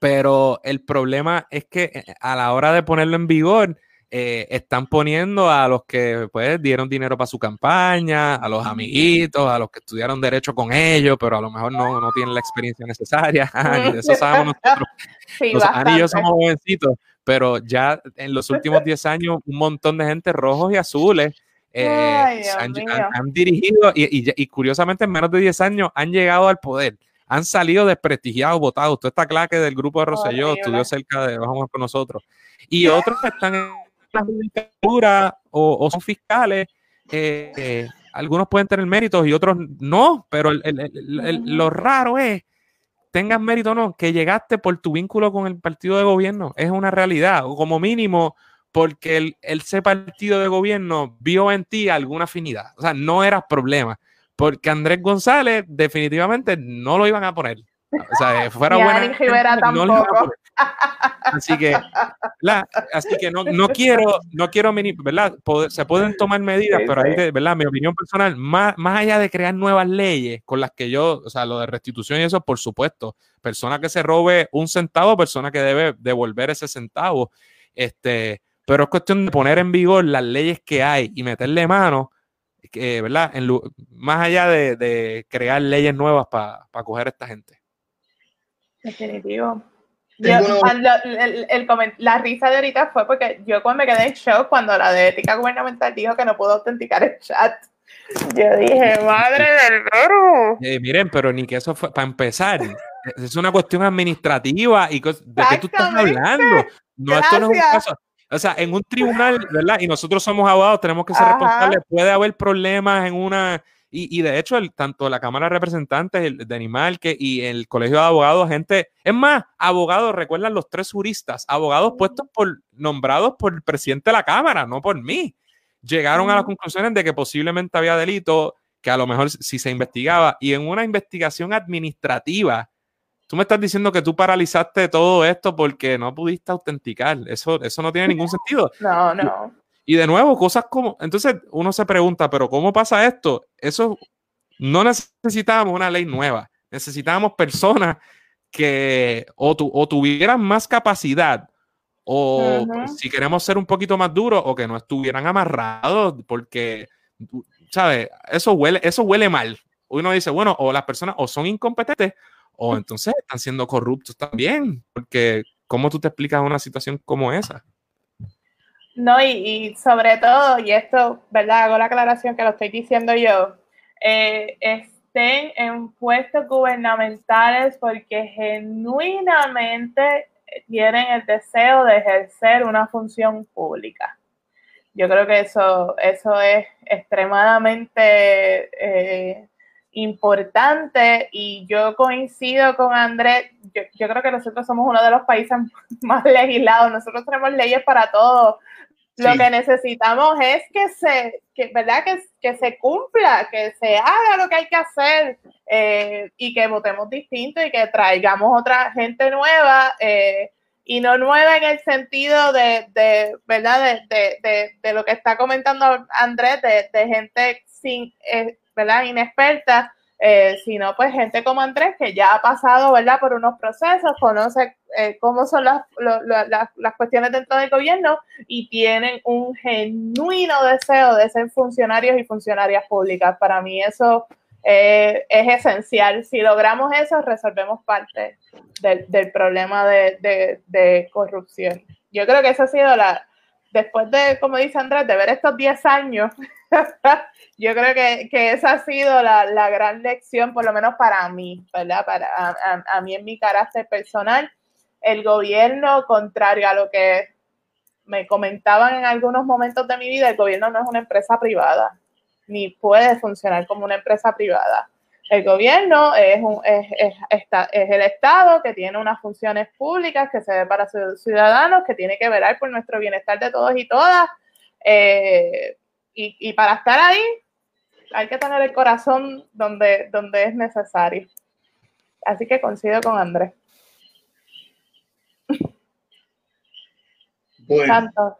Pero el problema es que eh, a la hora de ponerlo en vigor, eh, están poniendo a los que pues dieron dinero para su campaña, a los amiguitos, a los que estudiaron derecho con ellos, pero a lo mejor no, no tienen la experiencia necesaria. de eso sabemos nosotros. Sí, y yo somos jovencitos, pero ya en los últimos 10 años un montón de gente rojos y azules eh, han, dirigido y, curiosamente en menos de 10 años han llegado al poder. Han salido desprestigiados, votados. Toda esta clase del grupo de Rosselló estudió cerca de vamos con nosotros. Y otros están en la judicatura o, son fiscales. Eh, eh, algunos pueden tener méritos y otros no, pero lo raro es, tengas mérito o no, que llegaste por tu vínculo con el partido de gobierno. Es una realidad. O como mínimo, porque el, ese partido de gobierno vio en ti alguna afinidad. O sea, no era problema. Porque Andrés González definitivamente no lo iban a poner. O sea, eh, fuera buena. tampoco. así que, así que no, no quiero, no quiero, ¿verdad? se pueden tomar medidas, pero ahí, ¿verdad? Mi opinión personal, más, más allá de crear nuevas leyes con las que yo, o sea, lo de restitución y eso, por supuesto, persona que se robe un centavo, persona que debe devolver ese centavo, este, pero es cuestión de poner en vigor las leyes que hay y meterle mano, que, ¿verdad? En, más allá de, crear leyes nuevas para coger a esta gente. Definitivo. la risa de ahorita fue porque yo cuando me quedé en shock cuando la de ética gubernamental dijo que no pudo autenticar el chat. Yo dije, madre del verbo. Eh, miren, pero ni que eso fue, para empezar, es una cuestión administrativa y de qué tú estás hablando. No, esto no es un caso. O sea, en un tribunal, ¿verdad? Y nosotros somos abogados, tenemos que ser responsables. Puede haber problemas en una y, de hecho, el, tanto la Cámara de Representantes de Animal que, y el Colegio de Abogados, gente, es más, abogados, recuerdan los tres juristas, abogados puestos por, nombrados por el presidente de la Cámara, no por mí. Llegaron a las conclusiones de que posiblemente había delito, que a lo mejor si se investigaba, y en una investigación administrativa, tú me estás diciendo que tú paralizaste todo esto porque no pudiste autenticar. Eso, eso no tiene ningún sentido. No, no. Y de nuevo, cosas como, entonces uno se pregunta, pero ¿cómo pasa esto? Eso no necesitábamos una ley nueva, necesitábamos personas que o, o tuvieran más capacidad o si queremos ser un poquito más duros o que no estuvieran amarrados porque, ¿sabes? Eso huele, eso huele mal. Uno dice, bueno, o las personas o son incompetentes o entonces están siendo corruptos también, porque ¿cómo tú te explicas una situación como esa? No, y, sobre todo, y esto, ¿verdad? Hago la aclaración que lo estoy diciendo yo, eh, estén en puestos gubernamentales porque genuinamente tienen el deseo de ejercer una función pública. Yo creo que eso, eso es extremadamente eh, importante y yo coincido con Andrés, yo, yo, creo que nosotros somos uno de los países más legislados, nosotros tenemos leyes para todo, lo que necesitamos es que se, que, ¿verdad? Que, que, se cumpla, que se haga lo que hay que hacer eh, y que votemos distinto y que traigamos otra gente nueva eh, y no nueva en el sentido de, de ¿verdad? De, de, de, lo que está comentando Andrés, de, gente sin, eh, ¿verdad? Inexperta, eh, sino pues gente como Andrés que ya ha pasado, ¿verdad? Por unos procesos, conoce eh, cómo son las, las, cuestiones dentro del gobierno y tienen un genuino deseo de ser funcionarios y funcionarias públicas. Para mí eso eh, es esencial. Si logramos eso, resolvemos parte del, del problema de, de, de corrupción. Yo creo que eso ha sido la, después de, como dice Andrés, de ver estos 10 años, yo creo que, que, esa ha sido la, la, gran lección, por lo menos para mí, ¿verdad? Para, a, a, mí en mi carácter personal, el gobierno, contrario a lo que me comentaban en algunos momentos de mi vida, el gobierno no es una empresa privada, ni puede funcionar como una empresa privada. El gobierno es, un, es, es, es, el Estado que tiene unas funciones públicas que se ve para sus ciudadanos, que tiene que velar por nuestro bienestar de todos y todas. Eh, y, y, para estar ahí hay que tener el corazón donde, donde es necesario. Así que coincido con Andrés. Bueno,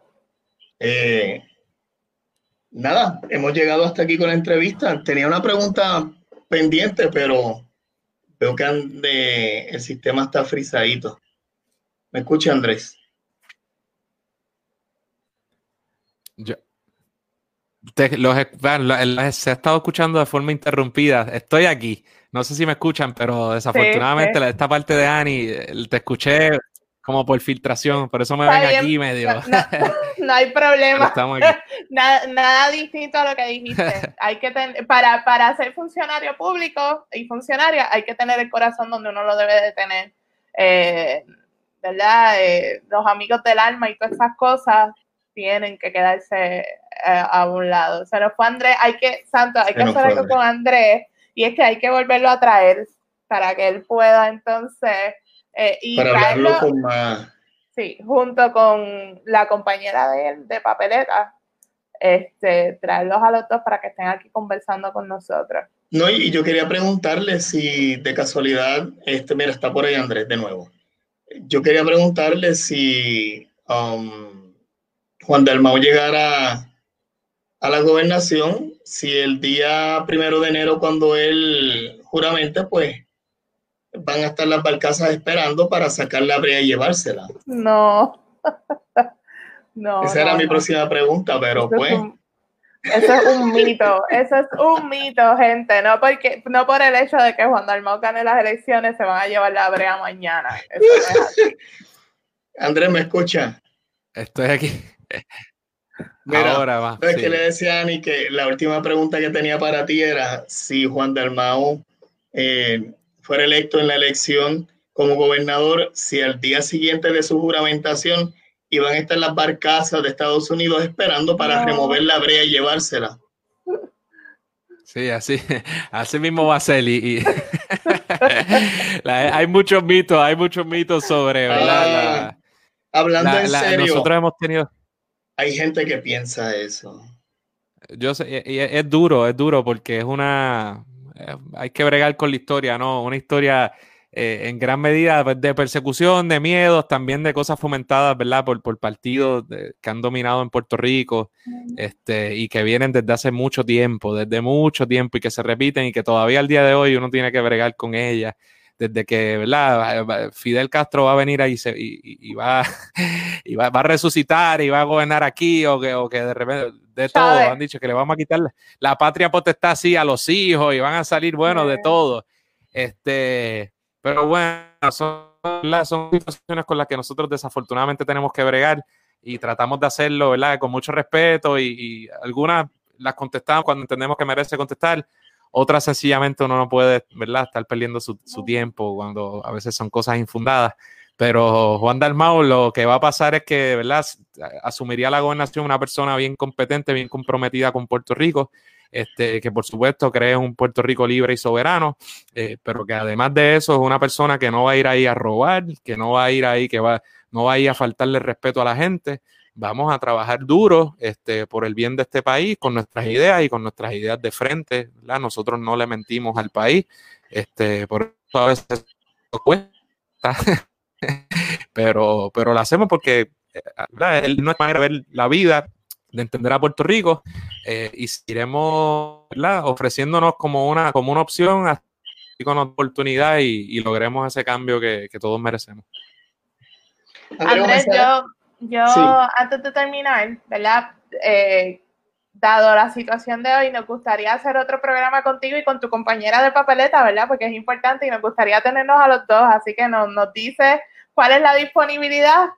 eh, nada, hemos llegado hasta aquí con la entrevista. Tenía una pregunta pendiente, pero veo que el sistema está frisadito. ¿Me escucha, Andrés? Yo, los, se ha estado escuchando de forma interrumpida. Estoy aquí. No sé si me escuchan, pero desafortunadamente esta parte de Ani eh, te escuché como por filtración, por eso me ven aquí medio. No, hay problema. Nada, nada, distinto a lo que dijiste. Hay que para, para ser funcionario público y funcionaria hay que tener el corazón donde uno lo debe de tener. Eh, ¿Verdad? Eh, los amigos del alma y todas esas cosas tienen que quedarse eh, a un lado. Se nos fue Andrés, hay que, Santo, hay que hacer algo con Andrés y es que hay que volverlo a traer para que él pueda entonces eh, y para traerlo, con más... Sí, junto con la compañera de él de papeleta, este, traerlos a los dos para que estén aquí conversando con nosotros. No, y yo quería preguntarle si de casualidad, este, mira, está por ahí Andrés de nuevo. Yo quería preguntarle si um, Juan Dalmau llegara a la gobernación, si el día primero de enero, cuando él juramente, pues van a estar las barcazas esperando para sacar la brea y llevársela. No. no Esa era mi próxima pregunta, pero pues. Eso es un mito, eso es un mito, gente. No porque, no por el hecho de que Juan Dalmau gane las elecciones se van a llevar la brea mañana. Andrés, ¿me escucha? Estoy aquí. Mira, Ahora va. Es que le decía a Ani que la última pregunta que tenía para ti era si Juan Dalmau eh, fuera electo en la elección como gobernador, si al día siguiente de su juramentación iban a estar las barcazas de Estados Unidos esperando para remover la brea y llevársela. Sí, así, así mismo va a ser. Y, hay muchos mitos, hay muchos mitos sobre, ah, hablando en serio. Nosotros hemos tenido. Hay gente que piensa eso. Yo sé, es duro, es duro porque es una. Eh, hay que bregar con la historia, ¿no? Una historia eh, en gran medida pues, de persecución, de miedos, también de cosas fomentadas, ¿verdad? Por, por partidos que han dominado en Puerto Rico este, y que vienen desde hace mucho tiempo, desde mucho tiempo y que se repiten y que todavía al día de hoy uno tiene que bregar con ellas. Desde que, ¿verdad? Fidel Castro va a venir ahí y, va, y va, a resucitar y va a gobernar aquí o que, o que de repente, de todo, han dicho que le vamos a quitar la, patria potestad así a los hijos y van a salir, bueno, de todo. Este, pero bueno, son, son situaciones con las que nosotros desafortunadamente tenemos que bregar y tratamos de hacerlo, ¿verdad? Con mucho respeto y, algunas las contestamos cuando entendemos que merece contestar, otras sencillamente uno no puede, ¿verdad? Estar perdiendo su, tiempo cuando a veces son cosas infundadas. Pero Juan Dalmau lo que va a pasar es que, ¿verdad? Asumiría la gobernación una persona bien competente, bien comprometida con Puerto Rico este, que por supuesto cree un Puerto Rico libre y soberano, eh, pero que además de eso es una persona que no va a ir ahí a robar, que no va a ir ahí, que va, no va a ir a faltarle respeto a la gente. Vamos a trabajar duro este, por el bien de este país, con nuestras ideas y con nuestras ideas de frente. Nosotros no le mentimos al país, este, por eso a veces cuesta, pero, pero lo hacemos porque eh, no es manera de ver la vida, de entender a Puerto Rico eh, y seguiremos ofreciéndonos como una, como una opción con oportunidad y, logremos ese cambio que, todos merecemos. Andrés, yo, yo antes de terminar, ¿verdad? Eh, dado la situación de hoy, nos gustaría hacer otro programa contigo y con tu compañera de papeleta, ¿verdad? Porque es importante y nos gustaría tenernos a los dos, así que nos, nos dice cuál es la disponibilidad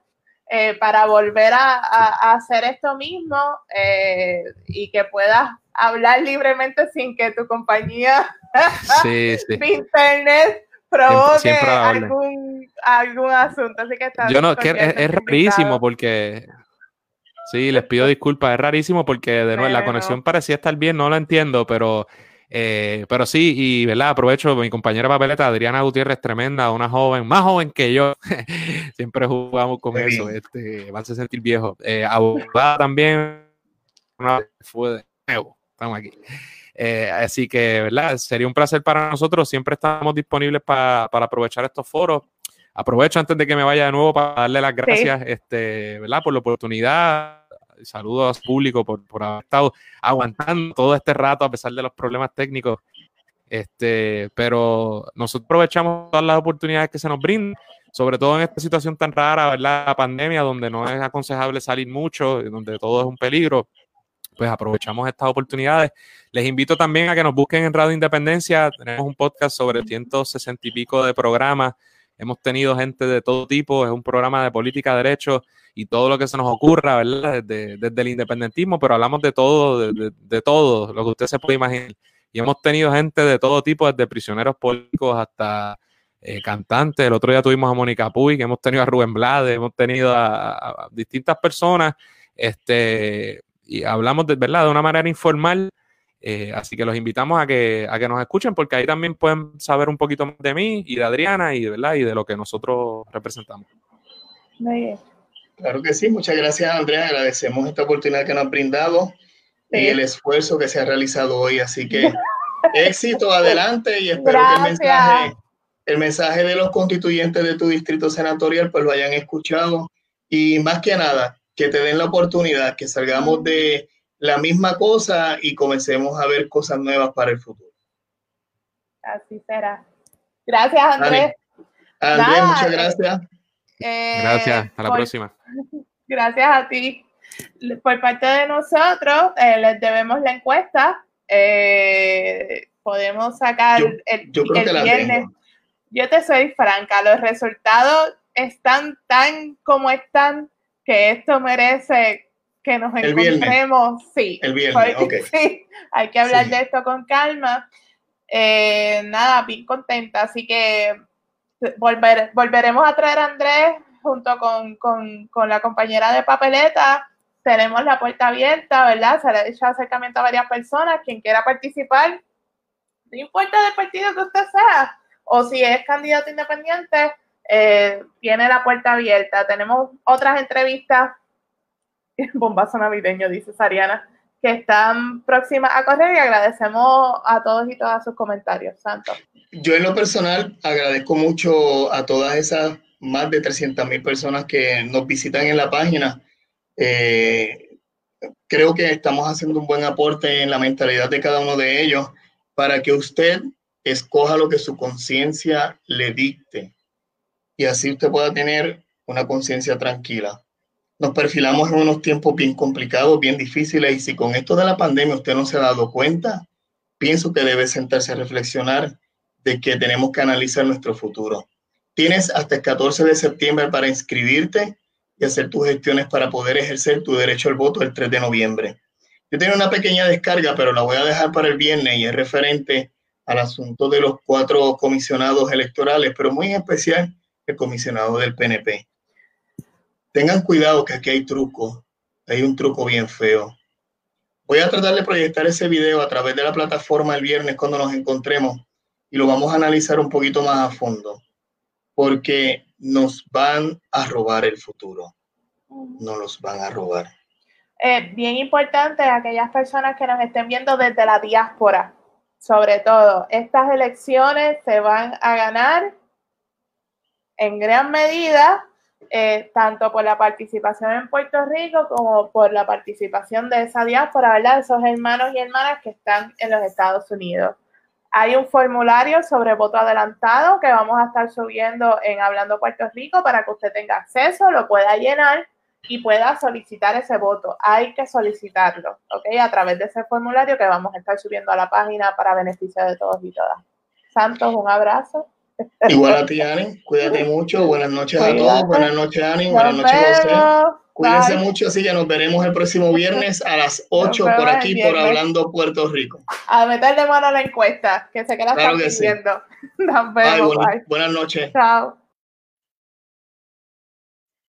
eh, para volver a, hacer esto mismo eh, y que puedas hablar libremente sin que tu compañía de internet provoque algún, algún asunto. Así que Yo no, que es, rarísimo porque Sí, les pido disculpas, es rarísimo porque de nuevo la conexión parecía estar bien, no lo entiendo, pero eh, pero sí, y ¿verdad? aprovecho mi compañera papeleta, Adriana Gutiérrez, tremenda, una joven, más joven que yo. Siempre jugamos con eso, este, va a sentir viejo. Eh, abogada también, fue de nuevo, estamos aquí. Eh, así que, ¿verdad? Sería un placer para nosotros. Siempre estamos disponibles para, aprovechar estos foros. Aprovecho antes de que me vaya de nuevo para darle las gracias, este, ¿verdad? Por la oportunidad saludos público por, por haber estado aguantando todo este rato a pesar de los problemas técnicos. Este, pero nosotros aprovechamos todas las oportunidades que se nos brindan, sobre todo en esta situación tan rara, ¿verdad? La pandemia, donde no es aconsejable salir mucho, donde todo es un peligro, pues aprovechamos estas oportunidades. Les invito también a que nos busquen en Radio Independencia. Tenemos un podcast sobre 160 y pico de programas. Hemos tenido gente de todo tipo. Es un programa de política, derecho y todo lo que se nos ocurra, ¿verdad? Desde, el independentismo, pero hablamos de todo, de, todo, lo que usted se puede imaginar. Y hemos tenido gente de todo tipo, desde prisioneros políticos hasta eh, cantantes. El otro día tuvimos a Mónica Puy, que hemos tenido a Rubén Blades, hemos tenido a, distintas personas, este, y hablamos de, ¿verdad? de una manera informal. Eh, así que los invitamos a que, a que nos escuchen porque ahí también pueden saber un poquito más de mí y de Adriana y, ¿verdad? y de lo que nosotros representamos. Claro que sí, muchas gracias Andrea, agradecemos esta oportunidad que nos han brindado y el esfuerzo que se ha realizado hoy, así que éxito, adelante y espero que el mensaje, el mensaje de los constituyentes de tu distrito senatorial pues lo hayan escuchado. Y más que nada, que te den la oportunidad, que salgamos de la misma cosa y comencemos a ver cosas nuevas para el futuro. Así será. Gracias, Andrés. Andrés, muchas gracias. Eh, Gracias, hasta la próxima. Gracias a ti. por parte de nosotros, eh, les debemos la encuesta. Eh, podemos sacar el, viernes. Yo te soy franca, los resultados están tan como están que esto merece que nos encontremos. Sí, el viernes, sí, hay que hablar de esto con calma. Eh, nada, bien contenta, así que volver, volveremos a traer a Andrés junto con, con, con la compañera de papeleta tenemos la puerta abierta, ¿verdad? Se le ha hecho acercamiento a varias personas. Quien quiera participar, no importa del partido que usted sea, o si es candidato independiente, eh, tiene la puerta abierta. Tenemos otras entrevistas, bombazo navideño, dice Sariana, que están próximas a correr y agradecemos a todos y todas sus comentarios. Santo. Yo en lo personal agradezco mucho a todas esas más de 300 mil personas que nos visitan en la página eh, creo que estamos haciendo un buen aporte en la mentalidad de cada uno de ellos para que usted escoja lo que su conciencia le dicte y así usted pueda tener una conciencia tranquila. Nos perfilamos en unos tiempos bien complicados, bien difíciles y si con esto de la pandemia usted no se ha dado cuenta, pienso que debe sentarse a reflexionar de que tenemos que analizar nuestro futuro. Tienes hasta el 14 de septiembre para inscribirte y hacer tus gestiones para poder ejercer tu derecho al voto el 3 de noviembre. Yo tengo una pequeña descarga, pero la voy a dejar para el viernes y es referente al asunto de los cuatro comisionados electorales, pero muy en especial el comisionado del PNP. Tengan cuidado que aquí hay truco, hay un truco bien feo. Voy a tratar de proyectar ese video a través de la plataforma el viernes cuando nos encontremos y lo vamos a analizar un poquito más a fondo, porque nos van a robar el futuro. No los van a robar. Eh, bien importante aquellas personas que nos estén viendo desde la diáspora, sobre todo, estas elecciones se van a ganar en gran medida, eh, tanto por la participación en Puerto Rico como por la participación de esa diáspora, ¿verdad? Esos hermanos y hermanas que están en los Estados Unidos. Hay un formulario sobre voto adelantado que vamos a estar subiendo en Hablando Puerto Rico para que usted tenga acceso, lo pueda llenar y pueda solicitar ese voto. Hay que solicitarlo, ¿ok? A través de ese formulario que vamos a estar subiendo a la página para beneficio de todos y todas. Santos, un abrazo. Igual a ti, Ani. Cuídate mucho. Buenas noches a todos. Buenas noches, Ani. Buenas noches, José. Cuídense mucho, así que nos veremos el próximo viernes a las 8 por aquí, por Hablando Puerto Rico. A meterle mano a la encuesta, que se queda claro Nos vemos. buenas noches. Chao.